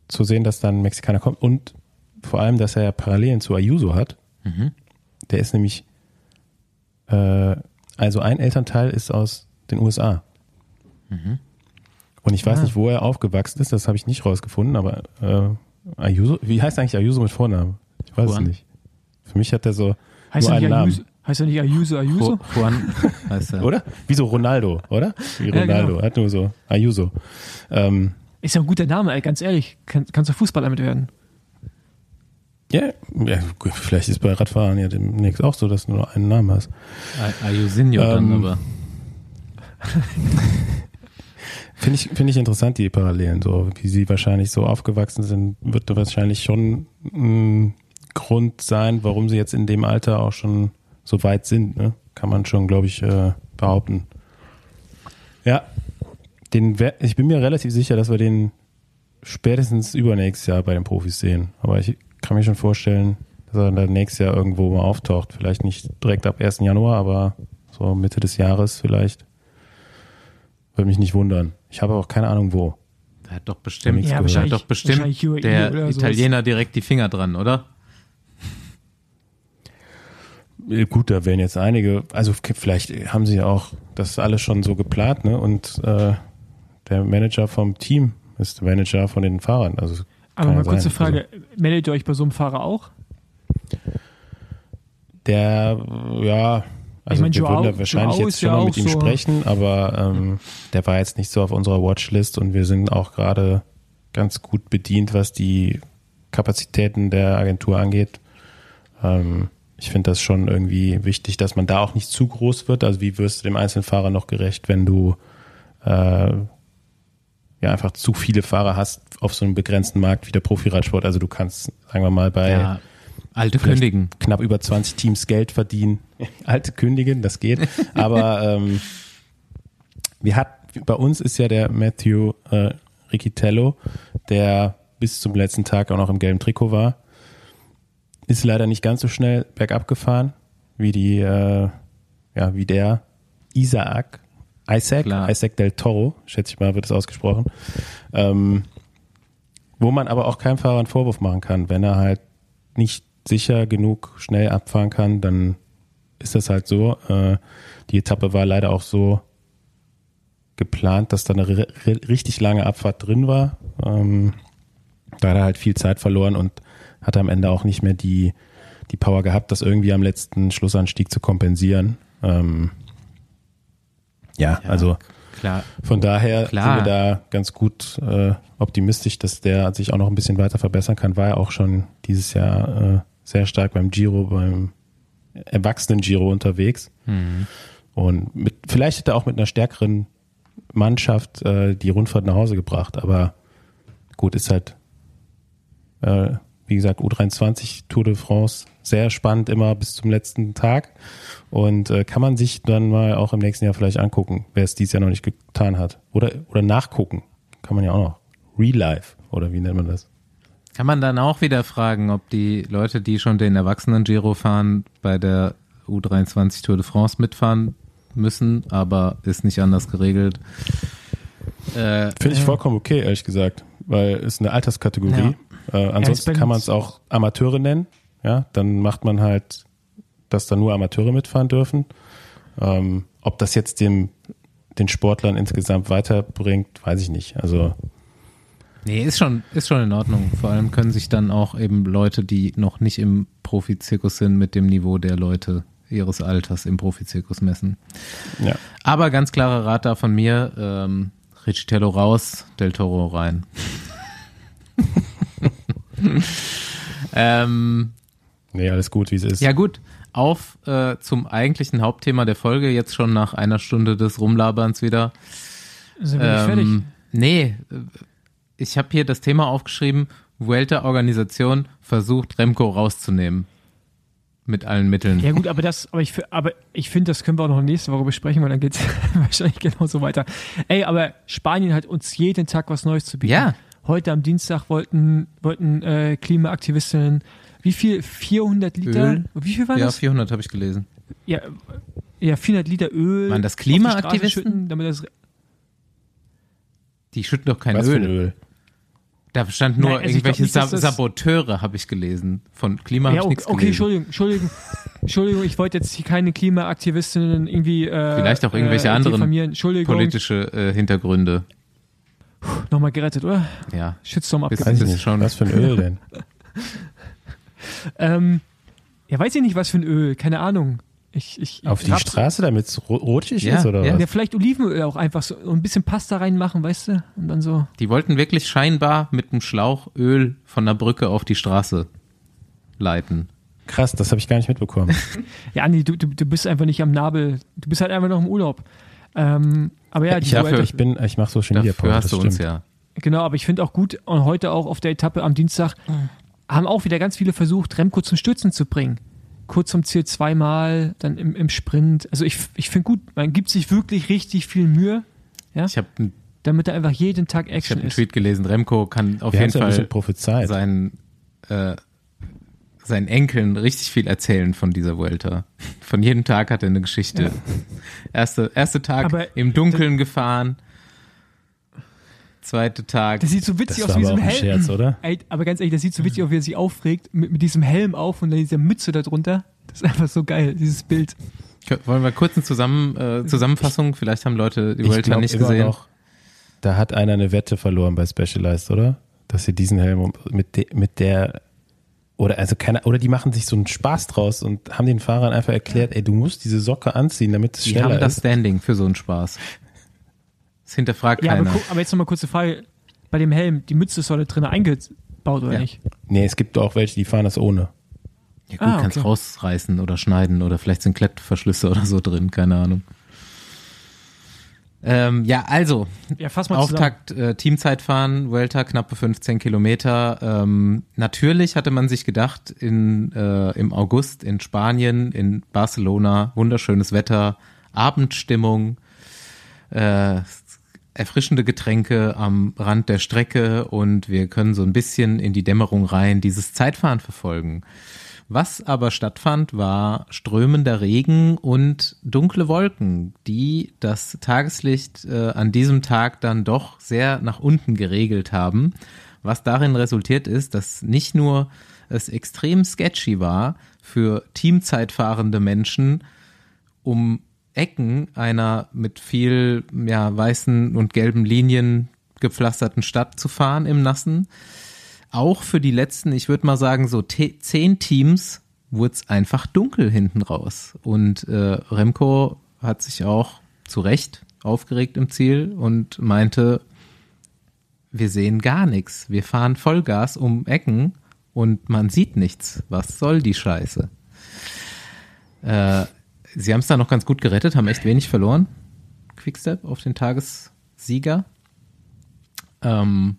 zu sehen, dass dann ein Mexikaner kommt und vor allem, dass er ja Parallelen zu Ayuso hat. Mhm. Der ist nämlich, äh, also ein Elternteil ist aus den USA. Mhm. Und ich weiß Ah. nicht, wo er aufgewachsen ist, das habe ich nicht rausgefunden, aber äh, Ayuso, wie heißt eigentlich Ayuso mit Vornamen? Ich weiß Juan. es nicht. Für mich hat er so, Heißt Nur er nicht einen Ayuso, heißt er nicht Ayuso Ayuso? Ju- Juan heißt er. oder? Wie so Ronaldo, oder? Wie Ja, Ronaldo, genau. hat nur so Ayuso. Ähm, Ist ja ein guter Name, ey, ganz ehrlich. Kann, kannst du Fußballer mit werden? Ja, ja, vielleicht ist bei Radfahrern ja demnächst auch so, dass du nur einen Namen hast. Ay- Ayusinho dann Ähm, aber. Finde ich, finde ich interessant, die Parallelen, so wie sie wahrscheinlich so aufgewachsen sind, wird da wahrscheinlich schon ein Grund sein, warum sie jetzt in dem Alter auch schon so weit sind, ne? Kann man schon, glaube ich, äh, behaupten. Ja, den, ich bin mir relativ sicher, dass wir den spätestens übernächstes Jahr bei den Profis sehen. Aber ich kann mir schon vorstellen, dass er dann nächstes Jahr irgendwo mal auftaucht. Vielleicht nicht direkt ab 1. Januar, aber so Mitte des Jahres vielleicht. Würde mich nicht wundern. Ich habe auch keine Ahnung wo. Da hat doch bestimmt, nichts da hat doch bestimmt der oder sowas. Italiener direkt die Finger dran, oder? Äh, Gut, da werden jetzt einige, also vielleicht haben sie ja auch das alles schon so geplant, ne? Und äh, der Manager vom Team ist der Manager von den Fahrern. Also Aber mal kurze sein. Frage, meldet ihr euch bei so einem Fahrer auch? Der, ja, also meine, wir würden da wahrscheinlich Joao jetzt schon ja mal mit ihm so- sprechen, aber ähm, der war jetzt nicht so auf unserer Watchlist und wir sind auch gerade ganz gut bedient, was die Kapazitäten der Agentur angeht. Ähm, ich finde das schon irgendwie wichtig, dass man da auch nicht zu groß wird. Also wie wirst du dem einzelnen Fahrer noch gerecht, wenn du äh, ja einfach zu viele Fahrer hast auf so einem begrenzten Markt wie der Profiradsport. Also du kannst, sagen wir mal, bei Ja, alte Köndigen. knapp über 20 Teams Geld verdienen. Alte Königin, das geht. Aber ähm, wir hat, bei uns ist ja der Matthew äh, Riccitello, der bis zum letzten Tag auch noch im gelben Trikot war. Ist leider nicht ganz so schnell bergab gefahren, wie die, äh, ja, wie der Isaac, Isaac, Klar. Isaac del Toro, schätze ich mal, wird es ausgesprochen. Ähm, wo man aber auch keinem Fahrer einen Vorwurf machen kann, wenn er halt nicht sicher genug schnell abfahren kann, dann ist das halt so. Äh, die Etappe war leider auch so geplant, dass da eine ri- ri- richtig lange Abfahrt drin war. Ähm, da hat er halt viel Zeit verloren und hat am Ende auch nicht mehr die, die Power gehabt, das irgendwie am letzten Schlussanstieg zu kompensieren. Ähm, ja, Ja, also Klar, von daher Klar. sind wir da ganz gut äh, optimistisch, dass der sich auch noch ein bisschen weiter verbessern kann. War ja auch schon dieses Jahr äh, sehr stark beim Giro, beim erwachsenen Giro unterwegs. Mhm. Und mit, vielleicht hätte er auch mit einer stärkeren Mannschaft äh, die Rundfahrt nach Hause gebracht. Aber gut, ist halt, äh, wie gesagt, U23 Tour de France sehr spannend immer bis zum letzten Tag. Und äh, kann man sich dann mal auch im nächsten Jahr vielleicht angucken, wer es dieses Jahr noch nicht getan hat. Oder, oder nachgucken. Kann man ja auch noch. Real Life, oder wie nennt man das? Kann man dann auch wieder fragen, ob die Leute, die schon den Erwachsenen-Giro fahren, bei der U23 Tour de France mitfahren müssen, aber ist nicht anders geregelt. Äh, Finde ich vollkommen okay, ehrlich gesagt, weil es eine Alterskategorie. Ja. Äh, ansonsten kann man es auch Amateure nennen. Ja, dann macht man halt, dass da nur Amateure mitfahren dürfen. Ähm, ob das jetzt dem den Sportlern insgesamt weiterbringt, weiß ich nicht. Also Nee, ist schon, ist schon in Ordnung. Vor allem können sich dann auch eben Leute, die noch nicht im Profizirkus sind, mit dem Niveau der Leute ihres Alters im Profizirkus messen. Ja. Aber ganz klarer Rat da von mir, ähm, Richitello raus, Del Toro rein. ähm, nee, alles gut, wie es ist. Ja gut, auf äh, zum eigentlichen Hauptthema der Folge, jetzt schon nach einer Stunde des Rumlaberns wieder. Sind wir ähm, nicht fertig? Nee, ich habe hier das Thema aufgeschrieben, Vuelta-Organisation versucht Remco rauszunehmen. Mit allen Mitteln. Ja gut, aber das, aber ich, aber ich finde, das können wir auch noch nächste Woche besprechen, weil dann geht es wahrscheinlich genauso weiter. Ey, aber Spanien hat uns jeden Tag was Neues zu bieten. Ja. Heute am Dienstag wollten, wollten äh, Klimaaktivistinnen wie viel? 400 Liter? Öl? Wie viel waren ja, das? Ja, 400 habe ich gelesen. Ja, ja, 400 Liter Öl. Waren das Klimaaktivisten? damit das die schütten doch kein Was Öl. Für Öl. Da stand nur Nein, also irgendwelche nicht, Saboteure, habe ich gelesen. Von Klima ja, habe ich nichts okay, gelesen. Entschuldigung, Entschuldigung, Entschuldigung, ich wollte jetzt hier keine Klimaaktivistinnen irgendwie äh, Vielleicht auch irgendwelche äh, anderen politische äh, Hintergründe. Nochmal gerettet, oder? Ja. Shitstorm abgesetzt. Schon was für ein Öl denn? Ähm, ja, weiß ich nicht, was für ein Öl, keine Ahnung. Ich, ich, Auf die Straße, damit es rutschig ja, ist, oder ja, was? Ja, vielleicht Olivenöl auch einfach so ein bisschen Pasta reinmachen, weißt du? Und dann so. Die wollten wirklich scheinbar mit einem Schlauch Öl von der Brücke auf die Straße leiten. Krass, das habe ich gar nicht mitbekommen. ja, Andi, du, du, du bist einfach nicht am Nabel. Du bist halt einfach noch im Urlaub. Ähm, aber ja, ich, dafür, ich bin, ich mache. Hast du uns ja. Genau, aber ich finde auch gut und heute auch auf der Etappe am Dienstag mhm. Haben auch wieder ganz viele versucht, Remco zum Stürzen zu bringen kurz zum Ziel zweimal, dann im, im Sprint. Also ich, ich finde gut, man gibt sich wirklich richtig viel Mühe. Ja? Ich habe damit er einfach jeden Tag Action ich hab ist. Ich habe einen Tweet gelesen, Remco kann auf Wir jeden Fall seinen, äh, seinen Enkeln richtig viel erzählen von dieser Vuelta. Von jedem Tag hat er eine Geschichte. Ja. Erste, erste Tag Aber im Dunkeln gefahren zweite Tag. Das sieht so witzig das aus wie diesem Helm. Scherz, oder? Ey, aber ganz ehrlich, das sieht so witzig aus, wie er sich aufregt, mit, mit diesem Helm auf und dann dieser Mütze darunter. Das ist einfach so geil, dieses Bild. Wollen wir kurz eine Zusammen, äh, Zusammenfassung? Vielleicht haben Leute die Vuelta nicht gesehen. Noch, da hat einer eine Wette verloren bei Specialized, oder? Dass sie diesen Helm mit, de, mit der oder also keine, oder die machen sich so einen Spaß draus und haben den Fahrern einfach erklärt, ey, du musst diese Socke anziehen, damit es schneller ist. Die haben das Standing für so einen Spaß. Das hinterfragt ja, keiner. Aber, aber jetzt nochmal kurze Frage. Bei dem Helm, die Mütze ist da drin eingebaut oder ja. nicht? Nee, es gibt auch welche, die fahren das ohne. Ja gut, ah, okay. kannst rausreißen oder schneiden oder vielleicht sind Klettverschlüsse oder so drin, keine Ahnung. Ähm, ja, also, ja, Auftakt äh, Teamzeitfahren, Vuelta, knappe 15 Kilometer. Ähm, natürlich hatte man sich gedacht, in, äh, im August in Spanien, in Barcelona, wunderschönes Wetter, Abendstimmung, äh, erfrischende Getränke am Rand der Strecke und wir können so ein bisschen in die Dämmerung rein dieses Zeitfahren verfolgen. Was aber stattfand, war strömender Regen und dunkle Wolken, die das Tageslicht äh, an diesem Tag dann doch sehr nach unten geregelt haben, was darin resultiert ist, dass nicht nur es extrem sketchy war für teamzeitfahrende Menschen, um Ecken einer mit viel ja, weißen und gelben Linien gepflasterten Stadt zu fahren im Nassen. Auch für die letzten, ich würde mal sagen, so zehn Teams wurde es einfach dunkel hinten raus. Und äh, Remco hat sich auch zu Recht aufgeregt im Ziel und meinte, wir sehen gar nichts. Wir fahren Vollgas um Ecken und man sieht nichts. Was soll die Scheiße? Äh, sie haben es da noch ganz gut gerettet, haben echt wenig verloren. Quickstep auf den Tagessieger. Ähm,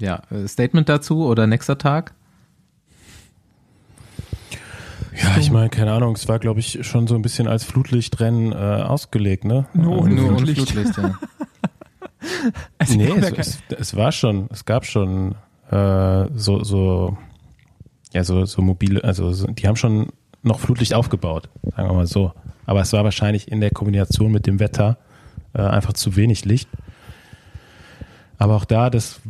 ja, äh, Statement dazu oder nächster Tag? Ja, ich meine, keine Ahnung, es war, glaube ich, schon so ein bisschen als Flutlichtrennen äh, ausgelegt, ne? Nur ohne Nur ohne Flutlicht. Flutlicht, ja. Also, nee, es, es, es war schon, es gab schon äh, so, so, ja, so, so mobile, also so, die haben schon noch Flutlicht aufgebaut, sagen wir mal so. Aber es war wahrscheinlich in der Kombination mit dem Wetter äh, einfach zu wenig Licht. Aber auch da, das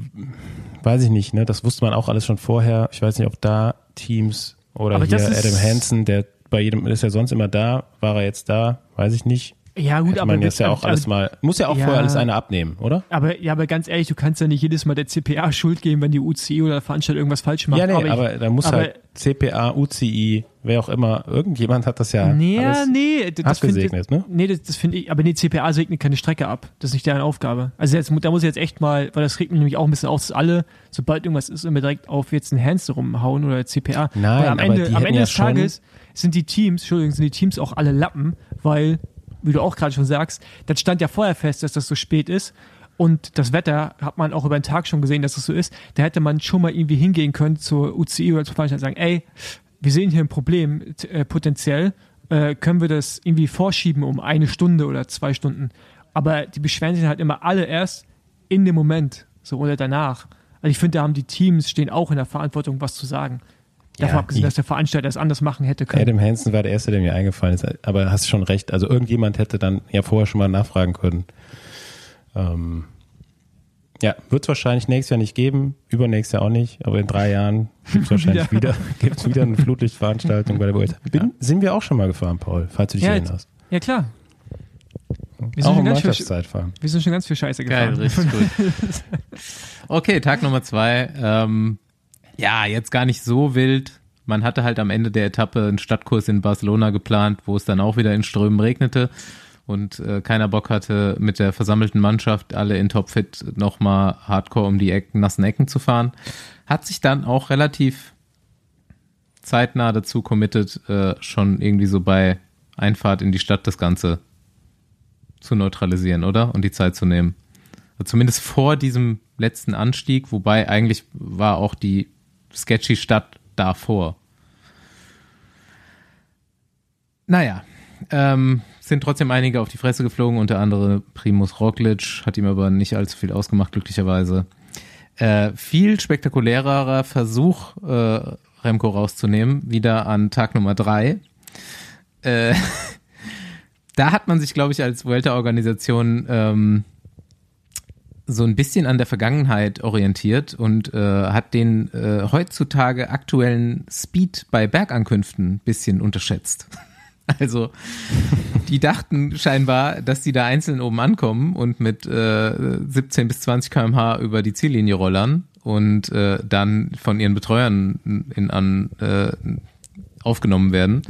weiß ich nicht, ne? Das wusste man auch alles schon vorher. Ich weiß nicht, ob da Teams oder Aber hier Adam Hansen, der bei jedem ist ja sonst immer da, war er jetzt da, weiß ich nicht. Ja, gut, Hätte aber, man jetzt ja auch aber, alles mal, muss ja auch Ja. vorher alles einer abnehmen, oder? aber, ja, aber ganz ehrlich, du kannst ja nicht jedes Mal der CPA Schuld geben, wenn die UCI oder der Veranstalter irgendwas falsch macht. Ja, nee, aber, aber, da muss aber- halt CPA, UCI, wer auch immer, irgendjemand hat das ja Nee, alles nee, das, abgesegnet, ne? Nee, das, das finde ich, aber nee, CPA segnet keine Strecke ab. Das ist nicht deren Aufgabe. Also jetzt, da muss ich jetzt echt mal, weil das regt mich nämlich auch ein bisschen auf, dass alle, sobald irgendwas ist, immer direkt auf jetzt einen Hands rumhauen oder CPA. Nein, weil am Ende, am Ende ja des Tages sind die Teams, Entschuldigung, sind die Teams auch alle Lappen, weil, wie du auch gerade schon sagst, das stand ja vorher fest, dass das so spät ist. Und das Wetter hat man auch über den Tag schon gesehen, dass das so ist. Da hätte man schon mal irgendwie hingehen können zur UCI oder zur Veranstaltung und sagen, ey, wir sehen hier ein Problem äh, potenziell, äh, können wir das irgendwie vorschieben um eine Stunde oder zwei Stunden. Aber die beschweren sich halt immer alle erst in dem Moment, so oder danach. Also ich finde, da haben die Teams stehen auch in der Verantwortung, was zu sagen. Davon Ja, abgesehen, dass der Veranstalter es anders machen hätte können. Adam Hansen war der Erste, der mir eingefallen ist, aber hast schon recht. Also irgendjemand hätte dann ja vorher schon mal nachfragen können. Ähm, ja, wird es wahrscheinlich nächstes Jahr nicht geben, übernächstes Jahr auch nicht, aber in drei Jahren gibt es wahrscheinlich wieder, gibt's wieder eine Flutlichtveranstaltung bei der Vuelta. Bin, Sind wir auch schon mal gefahren, Paul, falls du dich Ja, erinnerst. Ja, klar. Wir Auch sind, schon um ganz viel, fahren. wir sind schon ganz viel Scheiße Geil, gefahren. richtig gut. Okay, Tag Nummer zwei. Ähm, ja, jetzt gar nicht so wild. Man hatte halt am Ende der Etappe einen Stadtkurs in Barcelona geplant, wo es dann auch wieder in Strömen regnete und äh, keiner Bock hatte, mit der versammelten Mannschaft alle in Topfit nochmal hardcore um die Ecken, nassen Ecken zu fahren. Hat sich dann auch relativ zeitnah dazu committed, äh, schon irgendwie so bei Einfahrt in die Stadt das Ganze zu neutralisieren, oder? Und die Zeit zu nehmen. Also Zumindest vor diesem letzten Anstieg, wobei eigentlich war auch die sketchy Stadt davor. Naja, ähm, sind trotzdem einige auf die Fresse geflogen, unter anderem Primus Roglic, hat ihm aber nicht allzu viel ausgemacht, glücklicherweise. Äh, viel spektakulärer Versuch, äh, Remco rauszunehmen, wieder an Tag Nummer drei. Äh, da hat man sich, glaube ich, als Vuelta-Organisation ähm, so ein bisschen an der Vergangenheit orientiert und äh, hat den äh, heutzutage aktuellen Speed bei Bergankünften ein bisschen unterschätzt. Also, die dachten scheinbar, dass die da einzeln oben ankommen und mit äh, 17 bis 20 km/h über die Ziellinie rollern und äh, dann von ihren Betreuern in, an, äh, aufgenommen werden.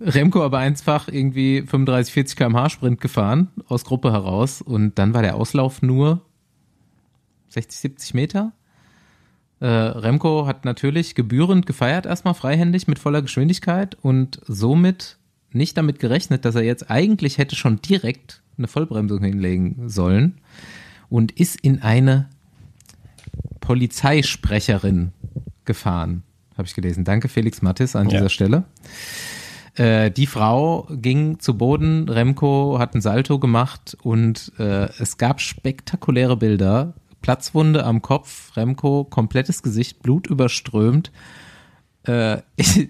Remco aber einfach irgendwie 35, 40 km/h Sprint gefahren, aus Gruppe heraus. Und dann war der Auslauf nur 60, 70 Meter. Äh, Remco hat natürlich gebührend gefeiert, erstmal freihändig mit voller Geschwindigkeit und somit nicht damit gerechnet, dass er jetzt eigentlich hätte schon direkt eine Vollbremsung hinlegen sollen und ist in eine Polizeisprecherin gefahren, habe ich gelesen. Danke Felix Mattis an Ja. dieser Stelle. Äh, die Frau ging zu Boden, Remco hat ein Salto gemacht und äh, es gab spektakuläre Bilder. Platzwunde am Kopf, Remco, komplettes Gesicht, Blut überströmt. Äh, ich,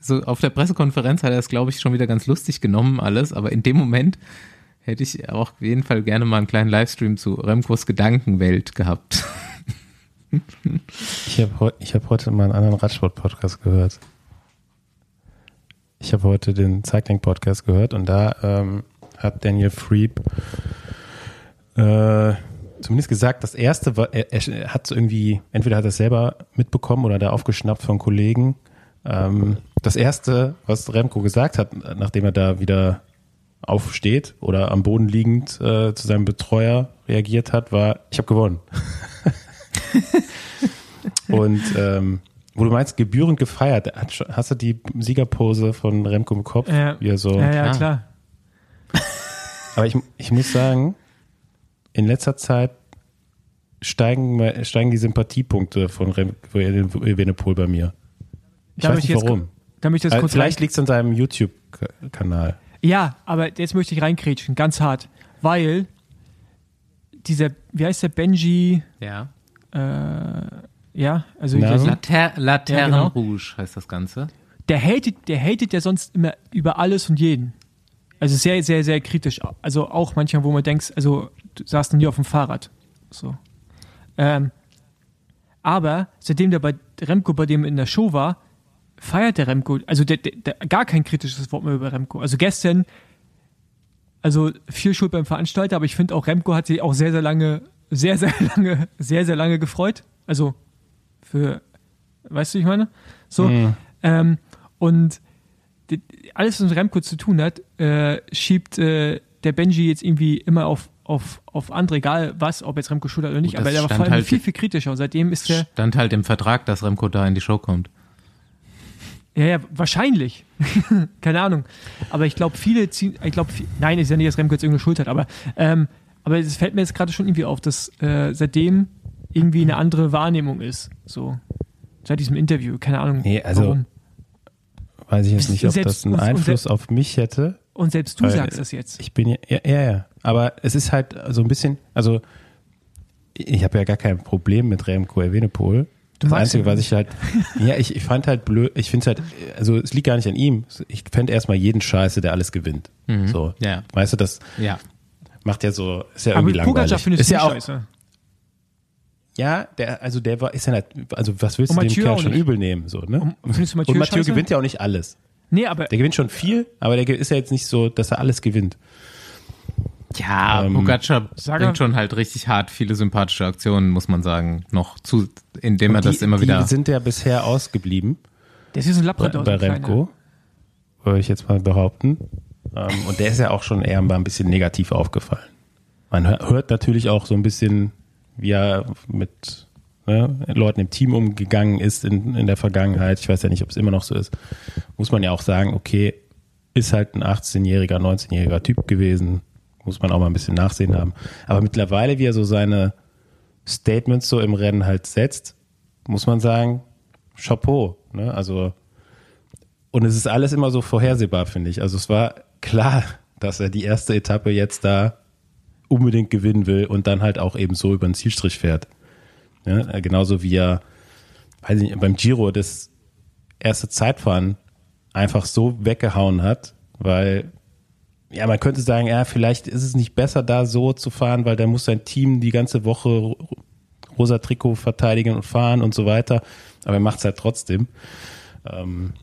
so auf der Pressekonferenz hat er es, glaube ich, schon wieder ganz lustig genommen, alles, aber in dem Moment hätte ich auch auf jeden Fall gerne mal einen kleinen Livestream zu Remcos Gedankenwelt gehabt. Ich habe ich hab heute mal einen anderen Radsport-Podcast gehört. Ich habe heute den Cycling-Podcast gehört und da ähm, hat Daniel Freeb äh, zumindest gesagt, das erste war, er, er hat irgendwie, entweder hat er es selber mitbekommen oder da aufgeschnappt von Kollegen. Ähm, das erste, was Remco gesagt hat, nachdem er da wieder aufsteht oder am Boden liegend äh, zu seinem Betreuer reagiert hat, war, ich habe gewonnen. Und ähm, wo du meinst, gebührend gefeiert. Hast du die Siegerpose von Remco im Kopf? Ja. Er so. ja, ja, klar. klar. Aber ich, ich muss sagen, in letzter Zeit steigen, steigen die Sympathiepunkte von Remco Evenepoel bei mir. Ich Darf weiß ich nicht jetzt warum. Damit ich das kurz Vielleicht liegt es an seinem YouTube-Kanal. Ja, aber jetzt möchte ich reinkrätschen, ganz hart. Weil dieser, wie heißt der, Benji, Ja. äh, ja, also Ja. Later Laternen Ja, genau. Rouge heißt das Ganze. der hatet, der hatet ja sonst immer über alles und jeden. Also sehr, sehr, sehr kritisch. Also auch manchmal, wo man denkt, also du saßt noch nie auf dem Fahrrad. So. Ähm, aber seitdem der bei Remco bei dem in der Show war, feiert der Remco, also der, der, der, gar kein kritisches Wort mehr über Remco. Also gestern, also viel Schuld beim Veranstalter, aber ich finde auch Remco hat sich auch sehr, sehr lange, sehr, sehr lange, sehr, sehr lange gefreut. Also für, weißt du, ich meine? So. Mhm. Ähm, und die- alles, was mit Remco zu tun hat, äh, schiebt äh, der Benji jetzt irgendwie immer auf, auf, auf andere, egal was, ob jetzt Remco schuld hat oder nicht, Gut, aber der war vor allem halt- viel, viel kritischer. Und seitdem ist der, Stand halt im Vertrag, dass Remco da in die Show kommt. ja, ja, wahrscheinlich. Keine Ahnung. Aber ich glaube, viele ziehen, ich glaube, nein, ist ja nicht, dass Remco jetzt irgendeine Schuld hat, aber, ähm, aber es fällt mir jetzt gerade schon irgendwie auf, dass äh, seitdem irgendwie eine andere Wahrnehmung ist. So. Seit diesem Interview, keine Ahnung. Nee, also- warum. Weiß ich jetzt nicht, ob Selbst- das einen und- und Einfluss selbst- auf mich hätte. Und selbst du Weil- sagst das jetzt. Ich bin ja, ja, ja, ja. Aber es ist halt so ein bisschen, also ich habe ja gar kein Problem mit Remco Evenepoel. Das Einzige, was ich halt, ja, ich, ich fand halt blöd, ich finde es halt, also es liegt gar nicht an ihm. Ich fände erstmal jeden Scheiße, der alles gewinnt. So. Ja. Weißt du, das Ja. macht ja so, ist ja Aber irgendwie langweilig. ist ja auch, scheiße. Ja, der, also der war, ist ja nicht, also was willst Und du dem Mathieu Kerl schon nicht. übel nehmen, so, ne? Und Mathieu Und Mathieu scheiße? gewinnt ja auch nicht alles. Nee, aber Der gewinnt schon viel, aber der ist ja jetzt nicht so, dass er alles gewinnt. Ja, Ähm, Pogacar bringt er- schon halt richtig hart viele sympathische Aktionen, muss man sagen, noch zu, indem er das die, immer die wieder. sind ja bisher ausgeblieben. der ist hier so ein bei, Labrador. bei Remco, würde ich jetzt mal behaupten. Ähm, und der ist ja auch schon eher mal ein bisschen negativ aufgefallen. Man hör- hört natürlich auch so ein bisschen, wie er mit ne, Leuten im Team umgegangen ist in, in der Vergangenheit. Ich weiß ja nicht, ob es immer noch so ist. Muss man ja auch sagen, okay, ist halt ein 18-jähriger, 19-jähriger Typ gewesen. Muss man auch mal ein bisschen Nachsehen haben. Aber mittlerweile, wie er so seine Statements so im Rennen halt setzt, muss man sagen, Chapeau. Ne? Also, und es ist alles immer so vorhersehbar, finde ich. Also es war klar, dass er die erste Etappe jetzt da unbedingt gewinnen will und dann halt auch eben so über den Zielstrich fährt. Ja, genauso wie er, weiß ich nicht, beim Giro das erste Zeitfahren einfach so weggehauen hat, weil ja, man könnte sagen, ja, vielleicht ist es nicht besser, da so zu fahren, weil da muss sein Team die ganze Woche ro- rosa Trikot verteidigen und fahren und so weiter. Aber er macht es halt trotzdem. Ähm,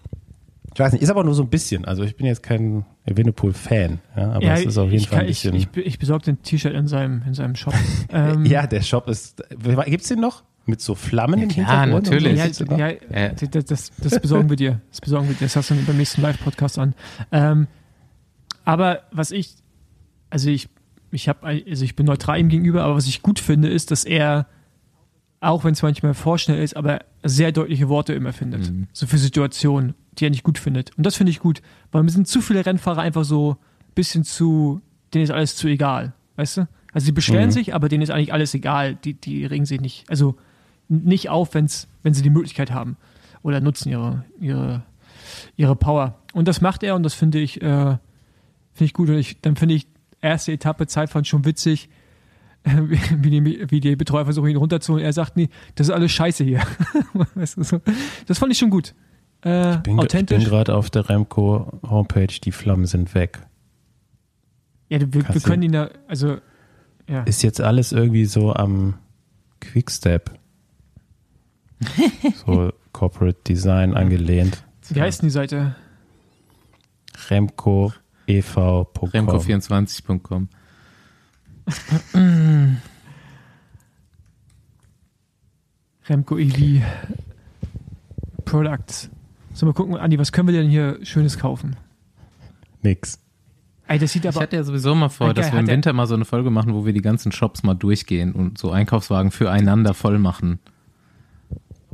ich weiß nicht, ist aber nur so ein bisschen. Also ich bin jetzt kein Evenepoel-Fan, ja, aber ja, es ist auf jeden ich, Fall ein ich, bisschen. ich, ich besorge ein T-Shirt in seinem, in seinem Shop. ähm, ja, der Shop ist. Gibt's den noch? Mit so Flammen im klar, Hintergrund? natürlich. So? Ja, den ja, Äh. das, das, das besorgen wir dir. Das besorgen wir dir. Das hast du beim nächsten Live-Podcast an. Ähm, aber was ich, also ich, ich habe, also ich bin neutral ihm gegenüber, aber was ich gut finde, ist, dass er, auch wenn es manchmal vorschnell ist, aber sehr deutliche Worte immer findet. Mhm. So für Situationen, die er nicht gut findet. Und das finde ich gut, weil mir sind zu viele Rennfahrer einfach so ein bisschen zu, denen ist alles zu egal. Weißt du? Also sie beschweren Mhm. sich, aber denen ist eigentlich alles egal. Die, die regen sich nicht, also nicht auf, wenn's, wenn sie die Möglichkeit haben. Oder nutzen ihre, ihre, ihre Power. Und das macht er und das finde ich, äh, finde ich gut. Und ich, dann finde ich erste Etappe Zeitfahren schon witzig, wie, die, wie die Betreuer versuchen, ihn runterzuholen. Er sagt, nee, das ist alles scheiße hier. Das fand ich schon gut. Äh, Ich bin, ich bin authentisch. gerade auf der Remco Homepage, die Flammen sind weg. ja, wir, wir können ihn da, also, ja. Ist jetzt alles irgendwie so am Quickstep. so Corporate Design angelehnt. Wie heißt denn die Seite? Remco ev.com. Remco24.com. Remco EV Products. So, mal gucken, Andi, was können wir denn hier Schönes kaufen? Nix. Ey, das sieht Ich aber. hatte ja sowieso mal vor, dass wir im er- Winter mal so eine Folge machen, wo wir die ganzen Shops mal durchgehen und so Einkaufswagen füreinander voll machen.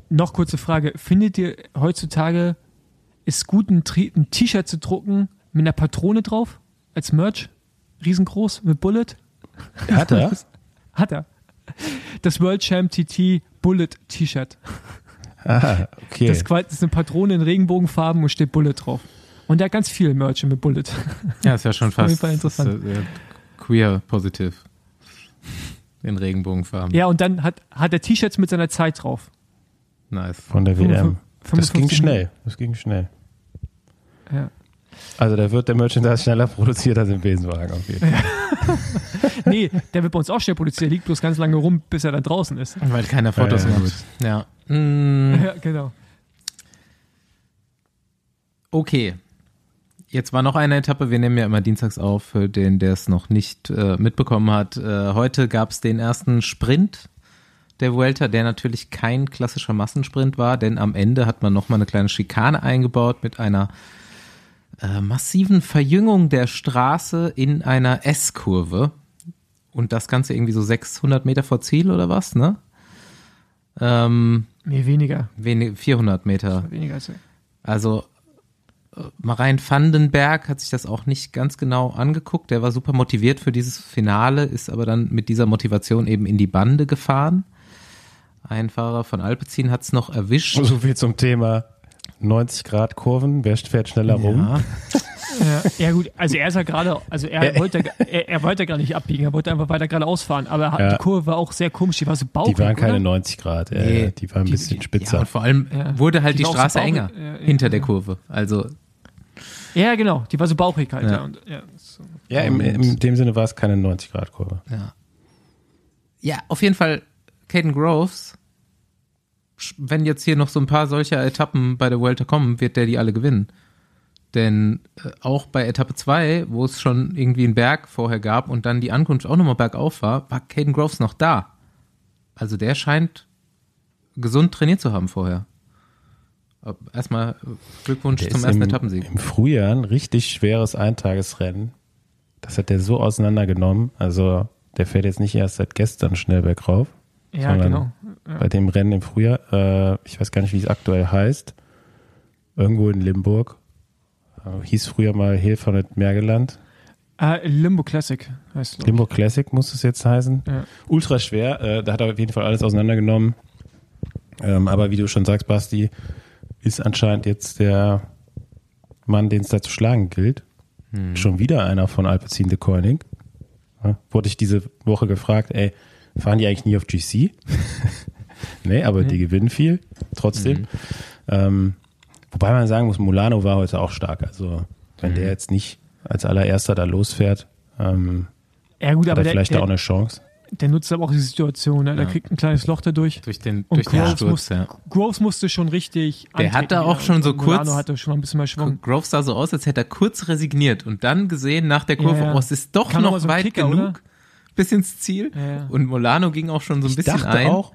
noch kurze Frage. Findet ihr heutzutage ist gut, ein T-Shirt zu drucken mit einer Patrone drauf? Als Merch? Riesengroß mit Bullet? Hat er? Hat er. Das World Champ TT Bullet T-Shirt. Ah, okay. Das, ist eine Patrone in Regenbogenfarben und steht Bullet drauf. Und der hat ganz viel Merch mit Bullet. Ja, ist ja schon Auf jeden fast Fall interessant. ist, äh, queer positiv. In Regenbogenfarben. Ja, und dann hat, hat er T-Shirts mit seiner Zeit drauf. Nice. Von der WM. Das 55 ging schnell. Das ging schnell. Ja. Also da wird der Merchandise schneller produziert als im Besenwagen auf jeden Fall. Nee, der wird bei uns auch schnell produziert. Der liegt bloß ganz lange rum, bis er dann draußen ist. Weil keiner Fotos Ja, ja, macht. Ja. Mm, Ja, genau. okay. Jetzt war noch eine Etappe. Wir nehmen ja immer dienstags auf, für den, der es noch nicht äh, mitbekommen hat. Äh, heute gab es den ersten Sprint der Vuelta, der natürlich kein klassischer Massensprint war, denn am Ende hat man nochmal eine kleine Schikane eingebaut mit einer äh, massiven Verjüngung der Straße in einer S-Kurve. Und das Ganze irgendwie so 600 Meter vor Ziel oder was, ne? Ähm, Nee, weniger. wenig, 400 Meter. Weniger als Also äh, Marijn Vandenberg hat sich das auch nicht ganz genau angeguckt. Der war super motiviert für dieses Finale, ist aber dann mit dieser Motivation eben in die Bande gefahren. Ein Fahrer von Alpecin hat es noch erwischt. So viel zum Thema 90 Grad Kurven. Wer fährt schneller rum? Ja, Ja, ja gut, also er ist ja gerade, also er wollte, er, er wollte gar nicht abbiegen, er wollte einfach weiter geradeaus fahren, aber Ja. die Kurve war auch sehr komisch, die war so bauchig, Die waren keine oder? 90 Grad. Äh, Nee. die waren ein bisschen ja, spitzer. und vor allem Ja. wurde halt Die die, war so Straße bauchig, enger ja, ja, hinter der ja. Kurve. Also Ja, genau, die war so bauchig halt. Ja. Ja. Und, ja, so. ja, im, in dem Sinne war es keine 90 Grad Kurve. Ja. Ja, auf jeden Fall Caden Groves. Wenn jetzt hier noch so ein paar solcher Etappen bei der Vuelta kommen, wird der die alle gewinnen. Denn äh, auch bei Etappe 2, wo es schon irgendwie einen Berg vorher gab und dann die Ankunft auch nochmal bergauf war, war Caden Groves noch da. Also der scheint gesund trainiert zu haben vorher. Erstmal äh, Glückwunsch Der zum ersten im, Etappensieg. Im Frühjahr ein richtig schweres Eintagesrennen. Das hat der so auseinandergenommen. Also der fährt jetzt nicht erst seit gestern schnell bergauf. Ja genau. Ja. Bei dem Rennen im Frühjahr. Äh, ich weiß gar nicht, wie es aktuell heißt. Irgendwo in Limburg. Äh, hieß früher mal Hilfernet Mergeland. Äh, Limbo Classic heißt es. Limburg Classic muss es jetzt heißen. Ja. Ultra schwer. Äh, da hat er auf jeden Fall alles auseinandergenommen. Ähm, aber wie du schon sagst, Basti, ist anscheinend jetzt der Mann, den es da zu schlagen gilt. Schon wieder einer von Alpecin de Koenig. Ja, wurde ich diese Woche gefragt, ey, fahren die eigentlich nie auf GC? nee, aber die gewinnen viel, trotzdem. Ähm, wobei man sagen muss, Mulano war heute auch stark. Also, wenn der jetzt nicht als allererster da losfährt, ähm, Ja gut, hat aber er vielleicht der, da auch eine Chance. der nutzt aber auch die Situation. Ne? Der Ja. kriegt ein kleines Loch dadurch. Durch den, Und durch den Groves, Sturz, muss, ja. Groves musste schon richtig Der antreten hatte auch schon so Und Milano kurz- hatte schon mal ein bisschen mehr Schwung. Groves sah so aus, als hätte er kurz resigniert und dann gesehen nach der Kurve, Ja, ja. oh, es ist doch Kam noch so weit Kicker, genug oder? Bis ins Ziel. Ja, ja. Und Molano ging auch schon so ein Ich bisschen dachte ein. auch,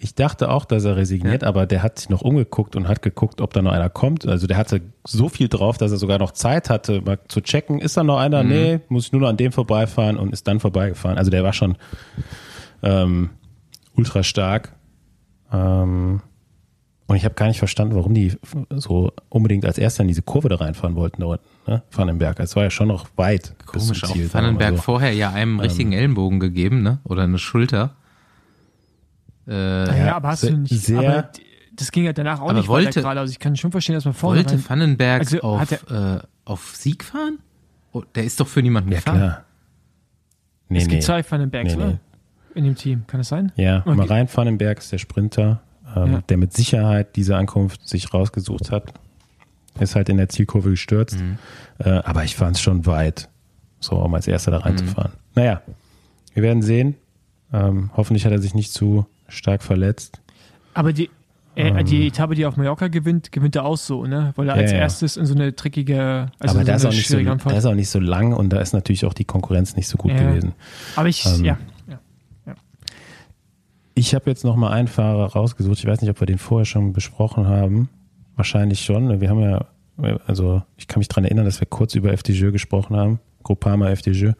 ich dachte auch, dass er resigniert, aber der hat sich noch umgeguckt und hat geguckt, ob da noch einer kommt. Also der hatte so viel drauf, dass er sogar noch Zeit hatte, mal zu checken, ist da noch einer? Mhm. Nee, muss ich nur noch an dem vorbeifahren und ist dann vorbeigefahren. Also der war schon ähm, ultra stark. Ähm, und ich habe gar nicht verstanden, warum die so unbedingt als erster in diese Kurve da reinfahren wollten da unten, ne? Vandenberg. Es war ja schon noch weit bis Komisch, zum auch Ziel. mal Vandenberg so. vorher ja einem richtigen Ellenbogen gegeben, ne? Oder eine Schulter. Äh, Ja, Ja, aber hast sehr- du nicht. sehr- das ging ja danach auch Aber nicht wollte- weiter gerade. Also ich kann schon verstehen, dass man vorne wollte rein, Vandenberg Also, auf, hat äh, auf Sieg fahren? Oh, der ist doch für niemanden Ja, gefahren. klar. Nee, Es nee. gibt zwei Vandenbergs, Nee, oder? nee. In dem Team. Kann das sein? Ja, Okay. Marijn Vandenberg ist der Sprinter, ähm, Ja. der mit Sicherheit diese Ankunft sich rausgesucht hat. Ist halt in der Zielkurve gestürzt. Mhm. Äh, aber ich fand es schon weit, so um als erster da reinzufahren. Mhm. Naja, wir werden sehen. Ähm, hoffentlich hat er sich nicht zu stark verletzt. Aber die, äh, Ähm. die Etappe, die er auf Mallorca gewinnt, gewinnt er auch so, ne? Weil er Ja, als ja. erstes in so eine trickige, also aber so da ist, auch nicht so, Anfahrt. ist auch nicht so lang und da ist natürlich auch die Konkurrenz nicht so gut Ja. gewesen. Aber ich, ähm, ja. Ich habe jetzt noch mal einen Fahrer rausgesucht. Ich weiß nicht, ob wir den vorher schon besprochen haben. Wahrscheinlich schon. Wir haben ja, also ich kann mich dran erinnern, dass wir kurz über FDJ gesprochen haben. Groupama FDJ,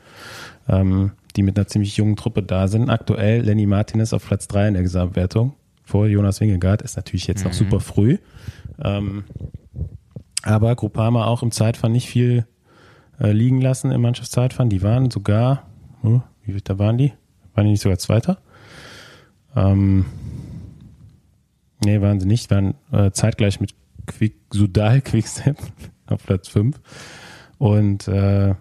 ähm, die mit einer ziemlich jungen Truppe da sind. Aktuell Lenny Martinez auf Platz 3 in der Gesamtwertung. vor Jonas Wingegaard, ist natürlich jetzt noch super früh. Ähm, aber Groupama auch im Zeitfahren nicht viel äh, liegen lassen im Mannschaftszeitfahren. Die waren sogar, hm, wie da waren die? Waren die nicht sogar Zweiter? Ähm, nee, waren sie nicht. Waren äh, zeitgleich mit Quick, Sudal Quickstep auf Platz 5. Und äh,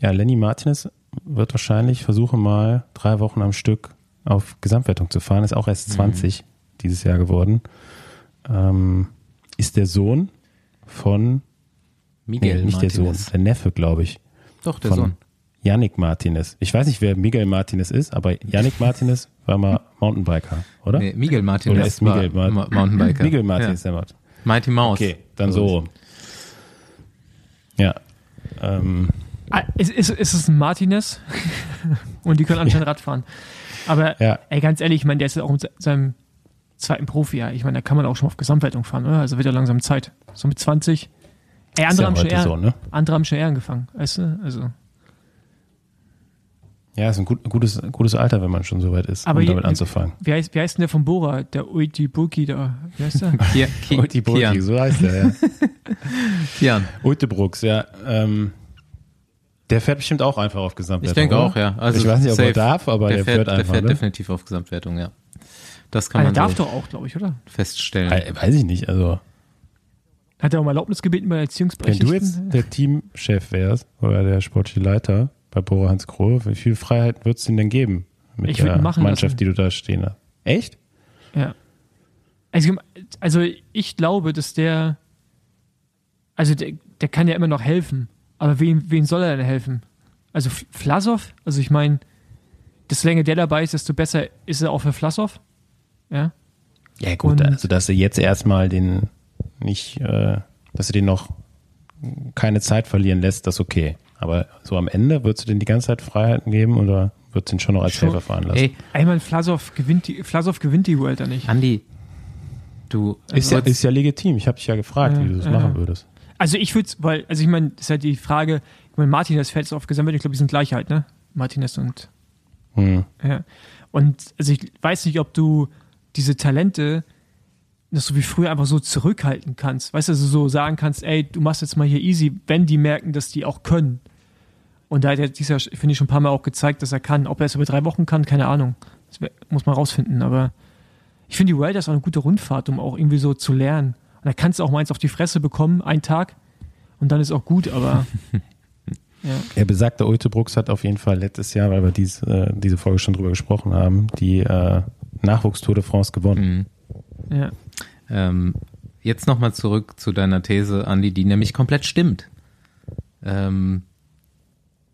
ja, Lenny Martinez wird wahrscheinlich versuchen mal drei Wochen am Stück auf Gesamtwertung zu fahren. Ist auch erst 20 dieses Jahr geworden. Ähm, ist der Sohn von, Miguel nee, nicht der Sohn, Martinez. der Neffe, glaube ich, Doch, der von Sohn. Yannick Martinez. Ich weiß nicht, wer Miguel Martinez ist, aber Yannick Martinez war mal Mountainbiker, oder? Nee, Miguel Martinez Oder ist Miguel war Ma- Mountainbiker. Miguel Martinez, Ja. der macht. Mighty Mouse. Okay, dann so. Ja. Ähm, Ah, Es ist, es ist ein Martinez und die können anscheinend Rad fahren. Aber Ja. ey, ganz ehrlich, ich meine, der ist ja auch mit se- seinem zweiten Profi-Jahr. Ich meine, da kann man auch schon auf Gesamtwertung fahren, oder? Also wird ja langsam Zeit. So mit 20. Ey, ist andere, ja haben, schon eher, so, ne? andere haben schon eher angefangen, weißt du? Also, Ja, ist ein gut, gutes, gutes Alter, wenn man schon so weit ist, Aber um je- damit anzufangen. wie heißt, wie heißt denn der von Bora? Der Uiti Burki da. Wie heißt der? Ki Ki Ulti Brooks, Kian. so heißt er, ja. Kian. Ulte Brooks, ja. Ähm, der fährt bestimmt auch einfach auf Gesamtwertung. Ich denke auch, ja. Also ich weiß nicht, ob er safe. darf, aber der, der fährt, fährt der einfach. fährt ne? definitiv auf Gesamtwertung, ja. Das kann Ah, der man darf so doch auch, glaube ich, oder? feststellen. Weiß ich nicht. Also, Hat er um Erlaubnis gebeten bei wenn Erziehungsberechtigten? du jetzt der Teamchef wärst oder der sportliche Leiter bei Bora Hans Krohe, wie viel Freiheit du ihm denn geben mit Ich der machen Mannschaft, die du da stehen hast? Echt? Ja. Also, also ich glaube, dass der, also der, der kann ja immer noch helfen. Aber wen, wen soll er denn helfen? Also F- Vlasov, also ich meine, desto länger der dabei ist, desto besser ist er auch für Vlasov. Ja. Ja, gut, Und- also dass du jetzt erstmal den nicht, äh, dass du den noch keine Zeit verlieren lässt, das ist okay. Aber so am Ende, würdest du den die ganze Zeit Freiheiten geben oder würdest du ihn schon noch als Schon. Helfer fahren lassen? Ey, Einmal Vlasov gewinnt die, Vlasov gewinnt die Vuelta nicht. Andi, du ist, ja, würdest- ist ja legitim. Ich habe dich ja gefragt, Ja, wie du das ja. machen würdest. Also ich würde weil, also ich meine, das ist halt die Frage, ich meine, Martinez fällt jetzt auf gesammelt, ich glaube, die sind gleich halt, ne? Martinez und Hm. Ja. Und also ich weiß nicht, ob du diese Talente, dass du wie früher einfach so zurückhalten kannst. Weißt du, also so sagen kannst, ey, du machst jetzt mal hier easy, wenn die merken, dass die auch können. Und da hat er dieser, finde ich, schon ein paar Mal auch gezeigt, dass er kann. Ob er es über drei Wochen kann, keine Ahnung. Das wär- muss man rausfinden. Aber ich finde, die World ist auch eine gute Rundfahrt, um auch irgendwie so zu lernen. Und da kannst du auch mal eins auf die Fresse bekommen, einen Tag. Und dann ist auch gut, aber ja. Der besagte Ulte Brooks hat auf jeden Fall letztes Jahr, weil wir dies, äh, diese Folge schon drüber gesprochen haben, die äh, Nachwuchstour de France gewonnen. Mhm. ja. Ähm, jetzt nochmal zurück zu deiner These, Andi, die nämlich komplett stimmt. Ähm,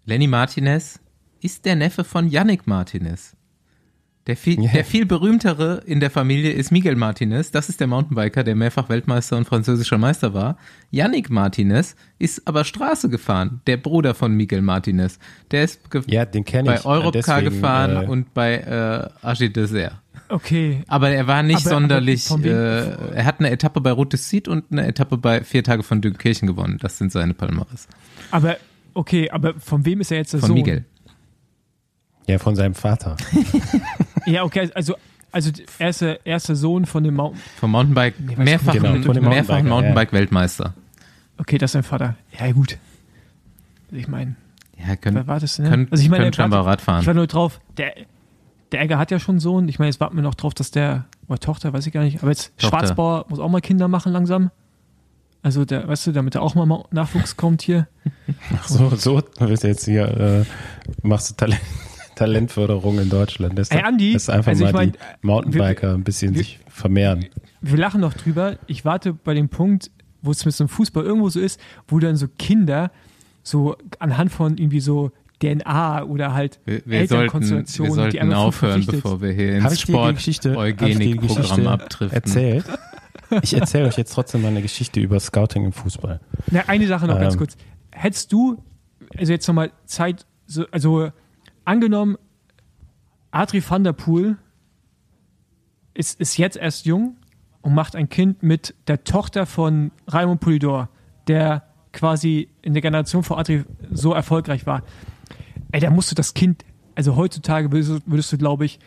Lenny Martinez ist der Neffe von Yannick Martinez. Der viel, Ja. der viel berühmtere in der Familie ist Miguel Martinez. Das ist der Mountainbiker, der mehrfach Weltmeister und französischer Meister war. Yannick Martinez ist aber Straße gefahren. Der Bruder von Miguel Martinez. Der ist Ja, den bei. Europcar gefahren äh, und bei äh, AG Desert. Okay. Aber er war nicht Aber- aber sonderlich. von wem- äh, er hat eine Etappe bei Route Cid und eine Etappe bei Vier Tage von Dünkirchen gewonnen. Das sind seine Palmares. Aber, okay, aber von wem ist er jetzt der Von Sohn? Miguel. Ja, von seinem Vater. Ja, okay, also, also er ist der erste Sohn von dem Mountain. Vom Mountainbike, Nee, mehrfachen, genau, von dem mehrfachen Mountainbiker, Mountainbike-Weltmeister. Okay, das ist sein Vater. Ja, gut. Also Ich meine, Ja, wer können, war das denn? können, also ich meine, können scheinbar Radfahren. ich war nur drauf, der, der Egger hat ja schon einen Sohn. Ich meine, jetzt warten wir noch drauf, dass der, oder Tochter, weiß ich gar nicht, aber jetzt Tochter. Schwarzbauer muss auch mal Kinder machen langsam. Also, der, weißt du, damit da auch mal Nachwuchs kommt hier. Ach so, so du bist jetzt hier, äh, machst du Talent, Talentförderung in Deutschland. Das Ey, Andi, das ist einfach also mal ich mein, die Mountainbiker ein bisschen wir- sich vermehren. wir lachen noch drüber. Ich warte bei dem Punkt, wo es mit so einem Fußball irgendwo so ist, wo dann so Kinder so anhand von irgendwie so DNA oder halt Wir, wir sollten, wir Elternkonstellationen, die sollten einfach aufhören, bevor wir hier ins die die Sport-Eugenik-Programm abdriften. erzählt? Ich erzähle euch jetzt trotzdem mal eine Geschichte über Scouting im Fußball. Na, eine Sache noch ganz Ähm. kurz. Hättest du, also jetzt nochmal Zeit, so, also angenommen, Adri van der Poel ist, ist jetzt erst jung und macht ein Kind mit der Tochter von Raimund Polidor, der quasi in der Generation vor Adri so erfolgreich war. Ey, da musst du das Kind, also heutzutage würdest, du- würdest du, glaube ich,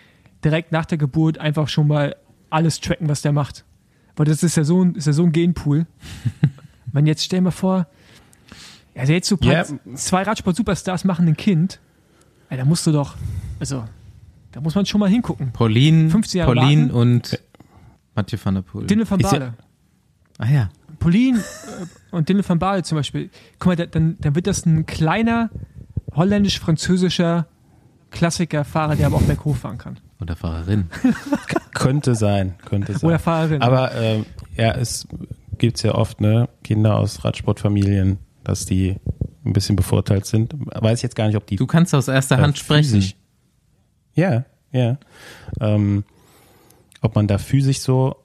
direkt nach der Geburt einfach schon mal alles tracken, was der macht. Weil das ist ja so ein, ist ja so ein Genpool. Man jetzt stell mal vor, also jetzt so Ja. zwei Radsport-Superstars machen ein Kind. Ja, da musst du doch, also, da muss man schon mal hingucken. Pauline, 15 Jahre Pauline warten. und Mathieu van der Poel. Dylan van Baarle. ah ja. Pauline äh, und Dylan van Baarle zum Beispiel. Guck mal, da- dann, dann wird das ein kleiner holländisch-französischer Klassikerfahrer, der aber auch berghof fahren kann. Oder Fahrerin. Könnte sein, könnte sein. Oder Fahrerin. Aber ähm, ja, es gibt ja oft ne, Kinder aus Radsportfamilien, dass die ein bisschen bevorteilt sind. Weiß ich jetzt gar nicht, ob die Du kannst aus erster äh, Hand sprechen. Ja, ja. Ähm, ob man da physisch so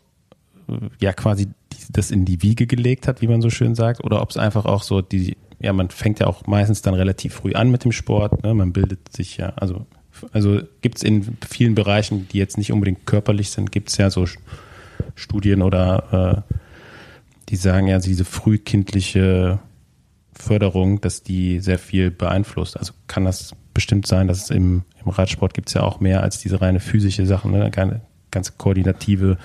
äh, ja quasi das in die Wiege gelegt hat, wie man so schön sagt, oder ob es einfach auch so die, ja, man fängt ja auch meistens dann relativ früh an mit dem Sport, ne? man bildet sich ja, also also gibt es in vielen Bereichen, die jetzt nicht unbedingt körperlich sind, gibt es ja so Studien oder äh, die sagen ja, diese frühkindliche Förderung, dass die sehr viel beeinflusst. Also kann das bestimmt sein, dass es im, im Radsport gibt es ja auch mehr als diese reine physische Sachen, ne? Ganz koordinative,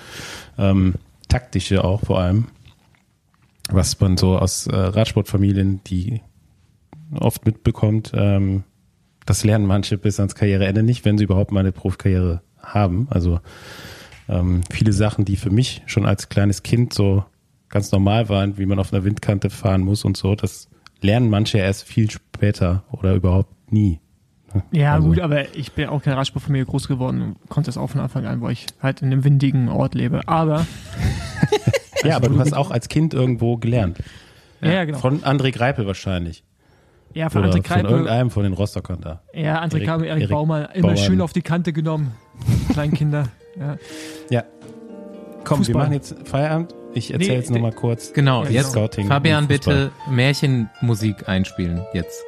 ähm, taktische auch vor allem, was man so aus äh, Radsportfamilien, die oft mitbekommt, ähm, das lernen manche bis ans Karriereende nicht, wenn sie überhaupt mal eine Profikarriere haben. Also ähm, viele Sachen, die für mich schon als kleines Kind so ganz normal waren, wie man auf einer Windkante fahren muss und so, das lernen manche erst viel später oder überhaupt nie. ja, also- gut, aber ich bin auch keine Radsportfamilie groß geworden und konnte das auch von Anfang an, weil ich halt in einem windigen Ort lebe. Aber, Ja, aber du hast auch als Kind irgendwo gelernt. ja, ja genau. Von André Greipel wahrscheinlich. ja, von Oder André von Kreipel, irgendeinem von den Rostockern da. ja, André Kreipel, Erik, Erik Baumann, immer Baumann. schön auf die Kante genommen. Kleinkinder. Ja. Ja. Komm, Fußball. wir machen jetzt Feierabend. Ich erzähle Nee, jetzt nochmal kurz. Genau, Ja, jetzt Scouting Fabian bitte Märchenmusik einspielen jetzt.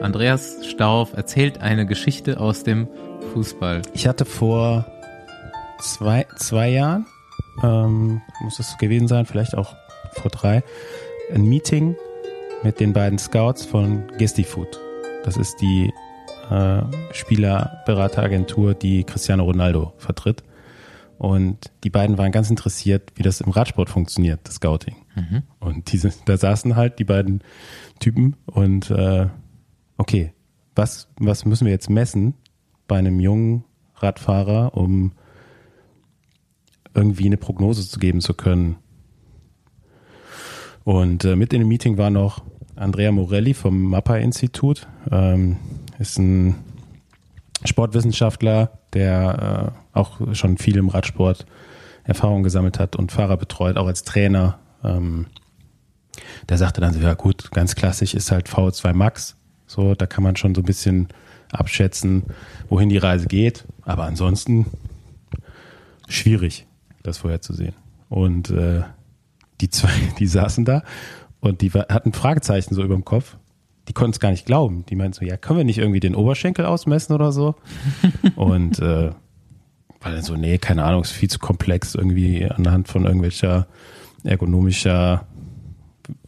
Andreas Stauf erzählt eine Geschichte aus dem Fußball. Ich hatte vor zwei, zwei Jahren, ähm, muss es gewesen sein, vielleicht auch vor drei, ein Meeting mit den beiden Scouts von Gestifood. Das ist die äh, Spielerberateragentur, die Cristiano Ronaldo vertritt. Und die beiden waren ganz interessiert, wie das im Radsport funktioniert, das Scouting. Und diese, da saßen halt die beiden Typen und äh, okay, was, was müssen wir jetzt messen bei einem jungen Radfahrer, um irgendwie eine Prognose zu geben zu können? Und äh, mit in dem Meeting war noch Andrea Morelli vom MAPA-Institut. Ähm, ist ein Sportwissenschaftler, der äh, auch schon viel im Radsport Erfahrung gesammelt hat und Fahrer betreut, auch als Trainer. Ähm, der sagte dann so, ja gut, ganz klassisch ist halt VO2 Max. So, da kann man schon so ein bisschen abschätzen, wohin die Reise geht. Aber ansonsten schwierig, das vorherzusehen. Und äh, die zwei, die saßen da und die hatten Fragezeichen so über dem Kopf. Die konnten es gar nicht glauben. Die meinten so, ja, können wir nicht irgendwie den Oberschenkel ausmessen oder so? und äh, weil dann so, nee, keine Ahnung, ist viel zu komplex, irgendwie anhand von irgendwelcher ergonomischer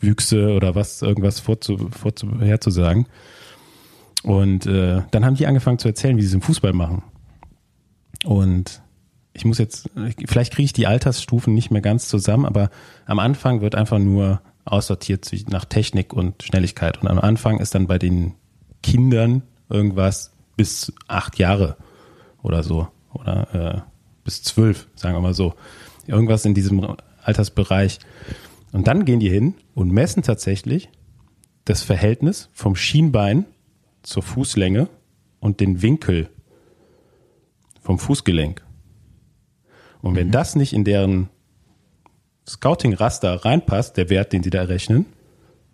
Wüchse oder was, irgendwas vorzu, vorzu, herzusagen. Und äh, dann haben die angefangen zu erzählen, wie sie es im Fußball machen. Und ich muss jetzt, vielleicht kriege ich die Altersstufen nicht mehr ganz zusammen, aber am Anfang wird einfach nur aussortiert nach Technik und Schnelligkeit. Und am Anfang ist dann bei den Kindern irgendwas bis acht Jahre oder so. Oder äh, bis zwölf, sagen wir mal so. Irgendwas in diesem Altersbereich. Und dann gehen die hin und messen tatsächlich das Verhältnis vom Schienbein zur Fußlänge und den Winkel vom Fußgelenk. Und wenn das nicht in deren Scouting-Raster reinpasst, der Wert, den sie da errechnen,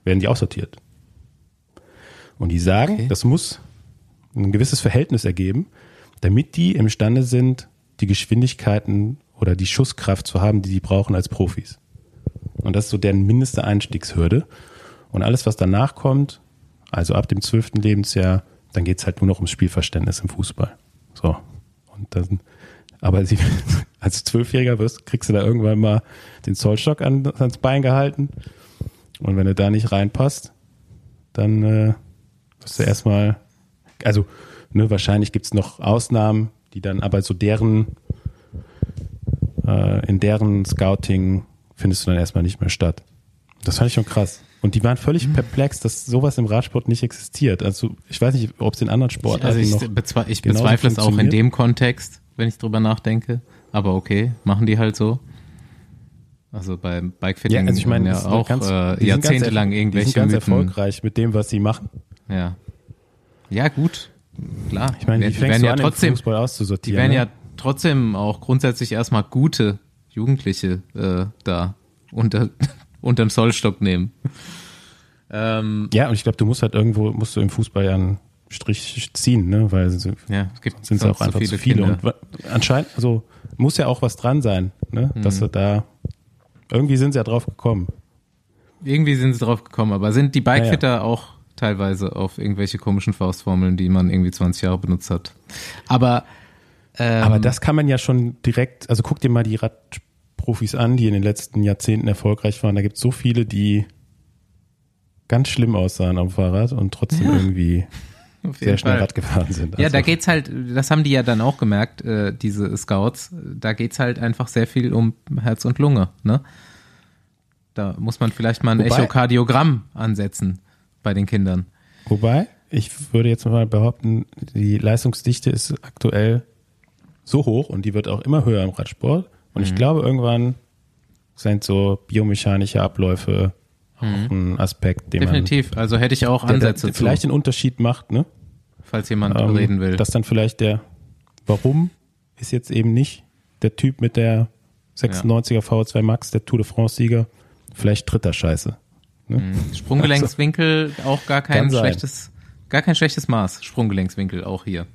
werden die aussortiert. Und die sagen, Okay. das muss ein gewisses Verhältnis ergeben, damit die imstande sind, die Geschwindigkeiten oder die Schusskraft zu haben, die sie brauchen als Profis. Und das ist so deren mindeste Einstiegshürde. Und alles, was danach kommt, also ab dem zwölften Lebensjahr, dann geht's halt nur noch ums Spielverständnis im Fußball. So. Und dann, aber sie, als Zwölfjähriger wirst, kriegst du da irgendwann mal den Zollstock an, ans Bein gehalten. Und wenn du da nicht reinpasst, dann äh, wirst du erstmal, also ne, wahrscheinlich gibt's noch Ausnahmen, die dann aber so deren äh, in deren Scouting findest du dann erstmal nicht mehr statt. Das fand ich schon krass. Und die waren völlig Mhm. perplex, dass sowas im Radsport nicht existiert. Also ich weiß nicht, ob es in anderen Sportarten Also ich, noch bezwe ich bezweifle es auch in dem Kontext, wenn ich drüber nachdenke. Aber okay, machen die halt so. Also beim Bikefitting Ja, also ich meine, ja auch ganz- äh, die jahrzehntelang irgendwelche die sind ganz Mythen. erfolgreich mit dem, was sie machen. Ja. Ja, gut. Klar. Ich meine, die die werden ja an, trotzdem, Fußball die auszusortieren. werden ne? ja trotzdem auch grundsätzlich erstmal gute Jugendliche äh, da unter unterm Zollstock nehmen. Ähm, ja, und ich glaube, du musst halt irgendwo, musst du im Fußball ja einen Strich ziehen, ne? weil ja, es gibt sind es auch einfach zu viele. Kinder. Und wa- anscheinend, also muss ja auch was dran sein, ne? Mhm. dass sie da, irgendwie sind sie ja drauf gekommen. Irgendwie sind sie drauf gekommen, aber sind die Bikefitter auch teilweise auf irgendwelche komischen Faustformeln, die man irgendwie 20 Jahre benutzt hat. Aber ähm, Aber das kann man ja schon direkt, also guck dir mal die Radprofis an, die in den letzten Jahrzehnten erfolgreich waren. Da gibt es so viele, die ganz schlimm aussahen am Fahrrad und trotzdem Ja. irgendwie sehr schnell Fall. Rad gefahren sind. Ja, Also, da geht's halt, das haben die ja dann auch gemerkt, äh, diese Scouts, da geht's halt einfach sehr viel um Herz und Lunge, ne? Da muss man vielleicht mal ein Wobei- Echokardiogramm ansetzen bei den Kindern. Wobei, ich würde jetzt mal behaupten, die Leistungsdichte ist aktuell so hoch und die wird auch immer höher im Radsport. Und Mhm. ich glaube, irgendwann sind so biomechanische Abläufe auch ein Aspekt, den Mhm. Definitiv. Also hätte ich auch man der, Ansätze der zu, vielleicht den Unterschied macht, ne? falls jemand Ähm, reden will. Dass dann vielleicht der, warum ist jetzt eben nicht der Typ mit der 96er V2 Max, der Tour de France-Sieger, vielleicht dritter Scheiße. Ne? Sprunggelenkswinkel auch gar kein schlechtes, gar kein schlechtes Maß. Sprunggelenkswinkel auch hier.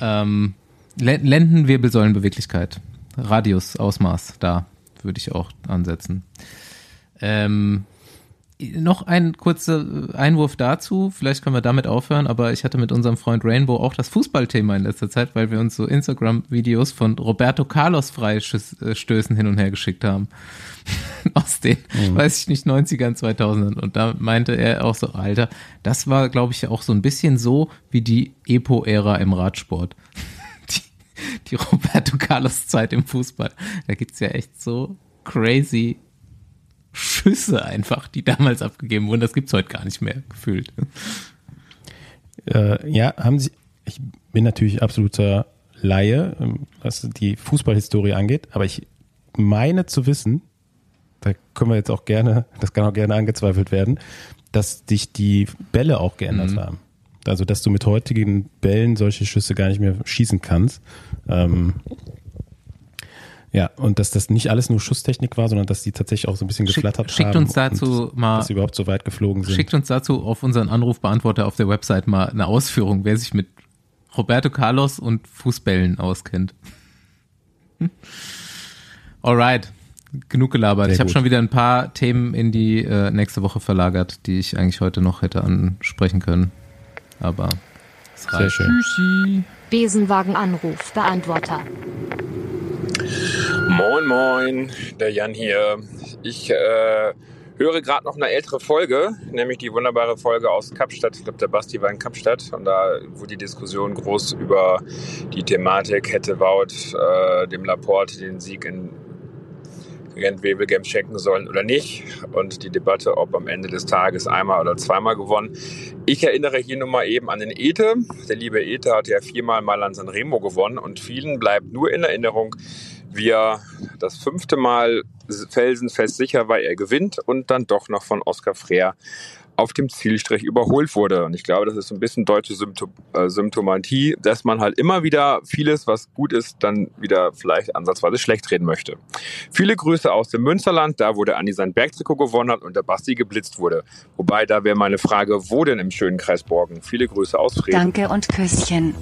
Ähm, Len- Lendenwirbelsäulenbeweglichkeit. Radius, Ausmaß, da würde ich auch ansetzen. Ähm, noch ein kurzer Einwurf dazu, vielleicht können wir damit aufhören, aber ich hatte mit unserem Freund Rainbow auch das Fußballthema in letzter Zeit, weil wir uns so Instagram-Videos von Roberto Carlos Freistößen hin und her geschickt haben. Aus den, weiß ich nicht, 90ern, 2000ern. Und da meinte er auch so, Alter, das war, glaube ich, auch so ein bisschen so wie die Epo-Ära im Radsport. Die, die Roberto Carlos Zeit im Fußball. Da gibt's ja echt so crazy Schüsse einfach, die damals abgegeben wurden. Das gibt's heute gar nicht mehr gefühlt. Äh, ja, haben Sie, ich bin natürlich absoluter Laie, was die Fußballhistorie angeht, aber ich meine zu wissen, da können wir jetzt auch gerne, das kann auch gerne angezweifelt werden, dass sich die Bälle auch geändert Mhm. haben. Also, dass du mit heutigen Bällen solche Schüsse gar nicht mehr schießen kannst. Ähm, ja, und dass das nicht alles nur Schusstechnik war, sondern dass die tatsächlich auch so ein bisschen Schick- geflattert schickt haben. uns dazu und mal- Dass sie überhaupt so weit geflogen sind. Schickt uns dazu auf unseren Anrufbeantworter auf der Website mal eine Ausführung, wer sich mit Roberto Carlos und Fußbällen auskennt. Alright, genug gelabert. Sehr ich habe schon wieder ein paar Themen in die äh, nächste Woche verlagert, die ich eigentlich heute noch hätte ansprechen können. Aber es Sehr reicht. schön. Tschüssi. Besenwagen-Anruf, Beantworter. Moin, moin, der Jan hier. Ich äh, höre gerade noch eine ältere Folge, nämlich die wunderbare Folge aus Kapstadt. Ich glaube, der Basti war in Kapstadt und da wurde die Diskussion groß über die Thematik, hätte Wout äh, dem Laporte den Sieg in Gent-Wevelgem schenken sollen oder nicht und die Debatte, ob am Ende des Tages einmal oder zweimal gewonnen. Ich erinnere hier nur mal eben an den Ete. Der liebe Ete hat ja viermal mal an Sanremo gewonnen und vielen bleibt nur in Erinnerung, wie er das fünfte Mal felsenfest sicher war, er gewinnt und dann doch noch von Oskar Freer auf dem Zielstrich überholt wurde. Und ich glaube, das ist ein bisschen deutsche Symptom äh, Symptomatie, dass man halt immer wieder vieles, was gut ist, dann wieder vielleicht ansatzweise schlecht reden möchte. Viele Grüße aus dem Münsterland, da der Andi sein Bergtrikot gewonnen hat und der Basti geblitzt wurde. Wobei, da wäre meine Frage, wo denn im schönen Kreis Borgen? Viele Grüße aus Frieden. Danke und Küsschen.